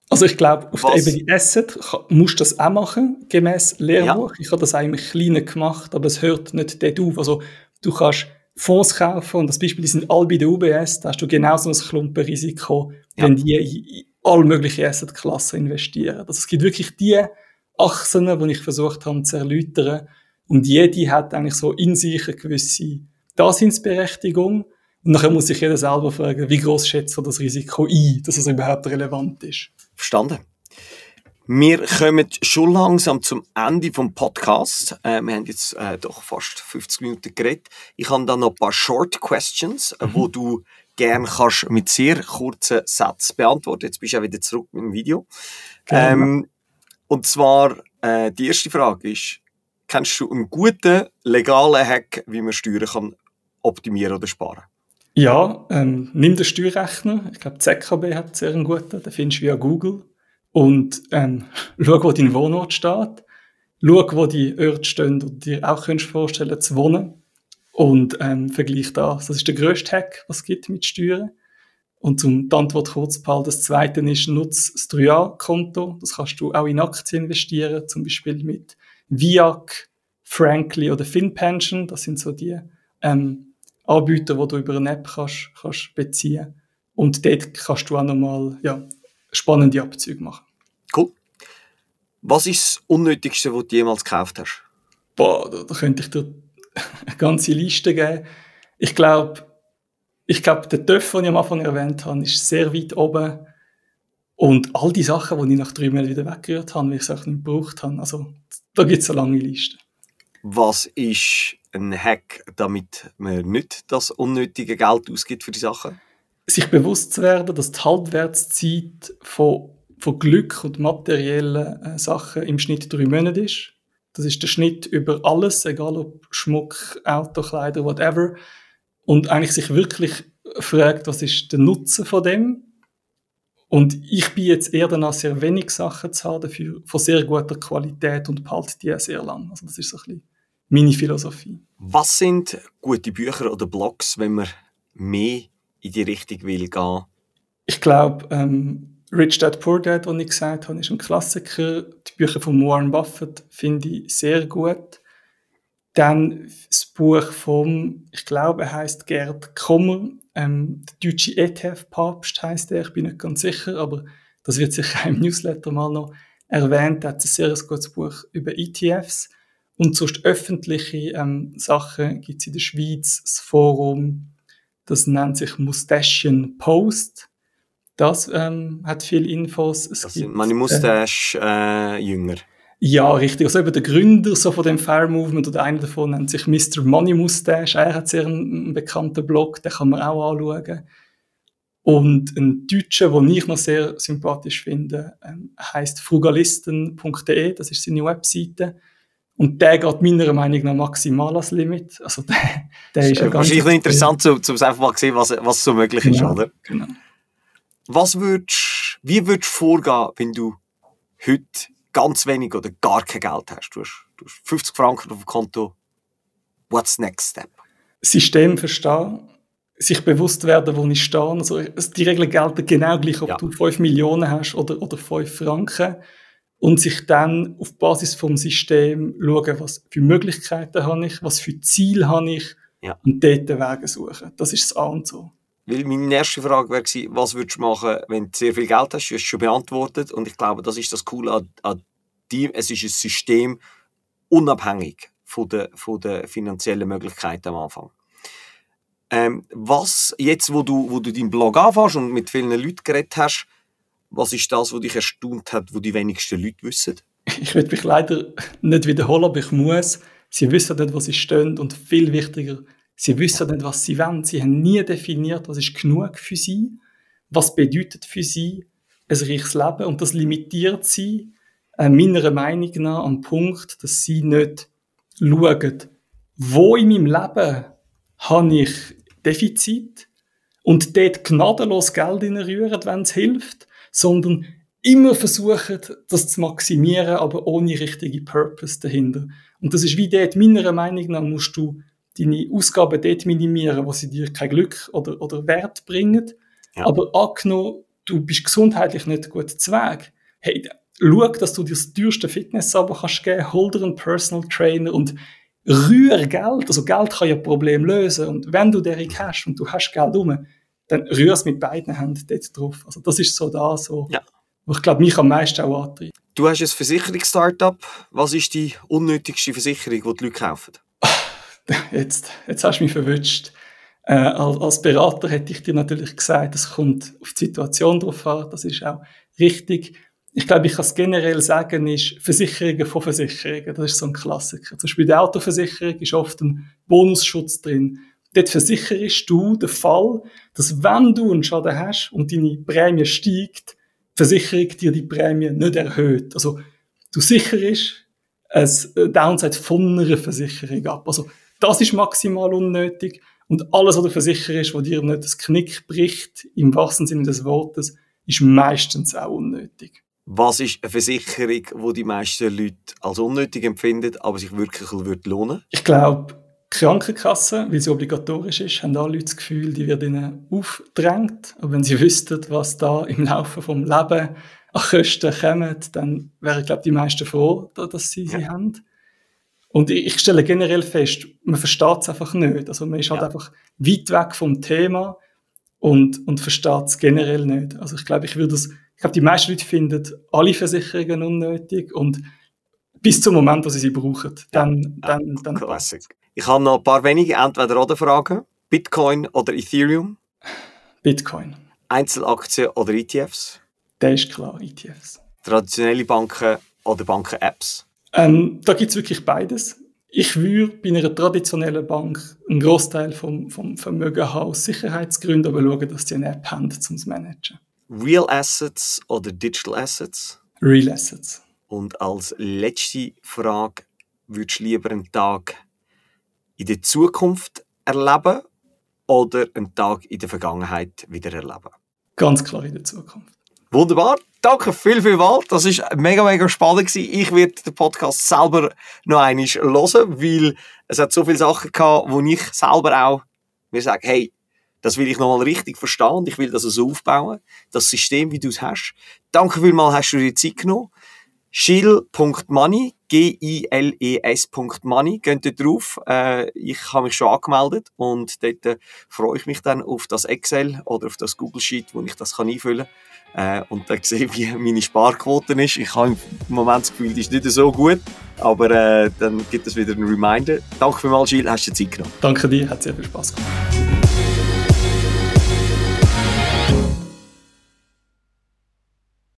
Also ich glaube, auf Was? der Ebene Asset musst du das auch machen, gemäß Lehrbuch. Ja. Ich habe das eigentlich kleiner gemacht, aber es hört nicht dort auf. Also du kannst Fonds kaufen. Und das Beispiel, die sind alle bei der UBS, da hast du genauso ein Klumpenrisiko, ja. wenn die in alle möglichen Assetklassen investieren. Also es gibt wirklich die Achsen, die ich versucht habe zu erläutern. Und jede hat eigentlich so in sich eine gewisse Daseinsberechtigung. Und nachher muss sich jeder selber fragen, wie groß schätzt er das Risiko ein, dass es überhaupt relevant ist. Verstanden. Wir kommen schon langsam zum Ende vom Podcast. Äh, wir haben jetzt äh, doch fast 50 Minuten geredet. Ich habe da noch ein paar Short Questions, äh, mhm. wo du gerne kannst mit sehr kurzen Sätzen beantworten. Jetzt bist du ja wieder zurück mit dem Video. Ähm, und zwar äh, die erste Frage ist: Kennst du einen guten legalen Hack, wie man Steuern kann optimieren oder sparen? Ja, ähm, nimm den Steuerrechner. Ich glaube, ZKB hat sehr einen guten. Den findest du via Google und ähm, *laughs* schau, wo dein Wohnort steht, schau, wo die Orte stehen, du dir auch könntest vorstellen zu wohnen und ähm, vergleicht das. Das ist der grösste Hack, was es gibt mit Steuern. Und zum die Antwort kurz behalten, das zweite ist, nutze das 3A-Konto. Das kannst du auch in Aktien investieren, zum Beispiel mit VIAC, Frankly oder FinPension. Das sind so die ähm, Anbieter, die du über eine App kannst, kannst beziehen Und dort kannst du auch nochmal ja, spannende Abzüge machen. Cool. Was ist das Unnötigste, was du jemals gekauft hast? Boah, da, da könnte ich dir eine ganze Liste geben. Ich glaube, ich glaube, der TÜV, den ich am Anfang erwähnt habe, ist sehr weit oben. Und all die Sachen, die ich nach drei Monaten wieder weggerührt habe, weil ich es auch nicht gebraucht habe. Also, da gibt es eine lange Liste. Was ist ein Hack, damit man nicht das unnötige Geld ausgibt für die Sachen? Sich bewusst zu werden, dass die Halbwertszeit von, von Glück und materiellen äh, Sachen im Schnitt drei Monate ist. Das ist der Schnitt über alles, egal ob Schmuck, Auto, Kleider, whatever und eigentlich sich wirklich fragt, was ist der Nutzen von dem? Und ich bin jetzt eher danach, sehr wenig Sachen zu haben dafür, von sehr guter Qualität und behalte die sehr lang. Also das ist so ein bisschen meine Philosophie. Was sind gute Bücher oder Blogs, wenn man mehr in die Richtung will gehen? Ich glaube, ähm, Rich Dad Poor Dad, was ich gesagt habe, ist ein Klassiker. Die Bücher von Warren Buffett finde ich sehr gut. Dann das Buch vom, ich glaube, er heißt Gerd Kommer, ähm, der deutsche ETF-Papst heißt er, ich bin nicht ganz sicher, aber das wird sicher *laughs* im Newsletter mal noch erwähnt. Er hat ein sehr gutes Buch über ETFs. Und sonst öffentliche ähm, Sachen gibt es in der Schweiz, das Forum, das nennt sich Mustachian Post. Das ähm, hat viele Infos. Es das gibt, sind meine Mustache-Jünger. Äh, ja, richtig. Also eben der Gründer so von dem Fire Movement oder einer davon nennt sich Mr. Money Mustache. Er hat sehr einen, einen bekannten Blog, den kann man auch anschauen. Und ein Deutscher, den ich noch sehr sympathisch finde, ähm, heißt frugalisten.de. Das ist seine Webseite. Und der geht meiner Meinung nach maximal als Limit. Also der, der ist ja ganz Wahrscheinlich interessant, um, um einfach mal zu sehen, was, was so möglich ist, genau, oder? Genau. Was würdest, wie würdest du vorgehen, wenn du heute ganz wenig oder gar kein Geld hast. Du hast, du hast 50 Franken auf dem Konto. What's next step? System verstehen, sich bewusst werden, wo ich stehe. Also die Regeln gelten genau gleich, ob ja. du 5 Millionen hast oder, oder 5 Franken. Und sich dann auf Basis vom System schauen, was für Möglichkeiten habe ich, was für Ziele habe ich ja. und dort den Weg suchen. Das ist das A und so. Weil meine erste Frage wäre was würdest du machen, wenn du sehr viel Geld hast? Du hast es schon beantwortet. Und ich glaube, das ist das Coole an, an dir. Es ist ein System unabhängig von den, von den finanziellen Möglichkeiten am Anfang. Ähm, was jetzt, wo du, wo du deinen Blog anfängst und mit vielen Leuten geredet hast, was ist das, was dich erstaunt hat, wo die wenigsten Leute wissen? *laughs* Ich würde mich leider nicht wiederholen, aber ich muss. Sie wissen nicht, wo sie stehen und viel wichtiger, Sie wissen nicht, was sie wollen. Sie haben nie definiert, was ist genug für sie, was bedeutet für sie ein reiches Leben. Und das limitiert sie, äh, meiner Meinung nach, am Punkt, dass sie nicht schauen, wo in meinem Leben habe ich Defizit und dort gnadenlos Geld reinrühren, wenn es hilft, sondern immer versuchen, das zu maximieren, aber ohne richtige Purpose dahinter. Und das ist wie dort, meiner Meinung nach, musst du deine Ausgaben dort minimieren, wo sie dir kein Glück oder, oder Wert bringen. Ja. Aber angenommen, du bist gesundheitlich nicht gut zu Weg. Hey, schau, dass du dir das teuerste Fitness-Abo kannst geben, hol dir einen Personal Trainer und rühr Geld. Also Geld kann ja Probleme lösen. Und wenn du den hast und du hast Geld um, dann rühr es mit beiden Händen dort drauf. Also das ist so da, so, ja. ich glaube, mich am meisten auch antreibt. Du hast ein Versicherungs-Startup. Was ist die unnötigste Versicherung, die die Leute kaufen? *laughs* jetzt, jetzt hast du mich verwünscht. Äh, als, als, Berater hätte ich dir natürlich gesagt, es kommt auf die Situation drauf an, das ist auch richtig. Ich glaube, ich kann es generell sagen, ist Versicherungen von Versicherungen, das ist so ein Klassiker. Zum Beispiel bei der Autoversicherung ist oft ein Bonusschutz drin. Dort versicherst du den Fall, dass wenn du einen Schaden hast und deine Prämie steigt, die Versicherung dir die Prämie nicht erhöht. Also du sicherst ein Downside von einer Versicherung ab. Also das ist maximal unnötig. Und alles, was du versicherst, was dir nicht das Knick bricht, im wahrsten Sinne des Wortes, ist meistens auch unnötig. Was ist eine Versicherung, die die meisten Leute als unnötig empfinden, aber sich wirklich lohnen Ich glaube, Krankenkasse, weil sie obligatorisch ist, haben alle Leute das Gefühl, die wird ihnen aufgedrängt. Aber wenn sie wüssten, was da im Laufe vom Leben an Kosten kommen, dann wären, glaube ich, die meisten froh, dass sie sie haben. Und ich stelle generell fest, man versteht es einfach nicht. Also man ist halt ja. einfach weit weg vom Thema und, und versteht es generell nicht. Also ich glaube, ich würde es, ich glaube, die meisten Leute finden alle Versicherungen unnötig und bis zum Moment, wo sie sie brauchen, dann, ja. dann, dann Classic. Ich habe noch ein paar wenige Entweder-Oder-Fragen. Bitcoin oder Ethereum? Bitcoin. Einzelaktien oder ETFs? Das ist klar, ETFs. Traditionelle Banken oder Banken-Apps? Ähm, da gibt es wirklich beides. Ich würde bei einer traditionellen Bank einen Großteil vom, vom Vermögen haben aus Sicherheitsgründen, aber schauen, dass sie eine App haben, um zu managen. Real Assets oder Digital Assets? Real Assets. Und als letzte Frage, würdest du lieber einen Tag in der Zukunft erleben oder einen Tag in der Vergangenheit wieder erleben? Ganz klar in der Zukunft. Wunderbar. Danke viel, viel mal. Das war mega, mega spannend. Gewesen. Ich werde den Podcast selber noch einmal hören, weil es hat so viele Sachen gehabt, wo ich selber auch mir sage, hey, das will ich nochmal richtig verstehen und ich will das so aufbauen. Das System, wie du es hast. Danke vielmals, hast du dir Zeit genommen. Gil.money, G-I-L-E-S.money, geht dort drauf. Äh, ich habe mich schon angemeldet und dort äh, freue ich mich dann auf das Excel oder auf das Google Sheet, wo ich das kann einfüllen kann äh, und dann sehe, wie meine Sparquote ist. Ich habe im Moment das Gefühl, die ist nicht so gut, aber äh, dann gibt es wieder einen Reminder. Danke vielmals, Gilles, hast du Zeit genommen. Danke dir, hat sehr viel Spaß gemacht.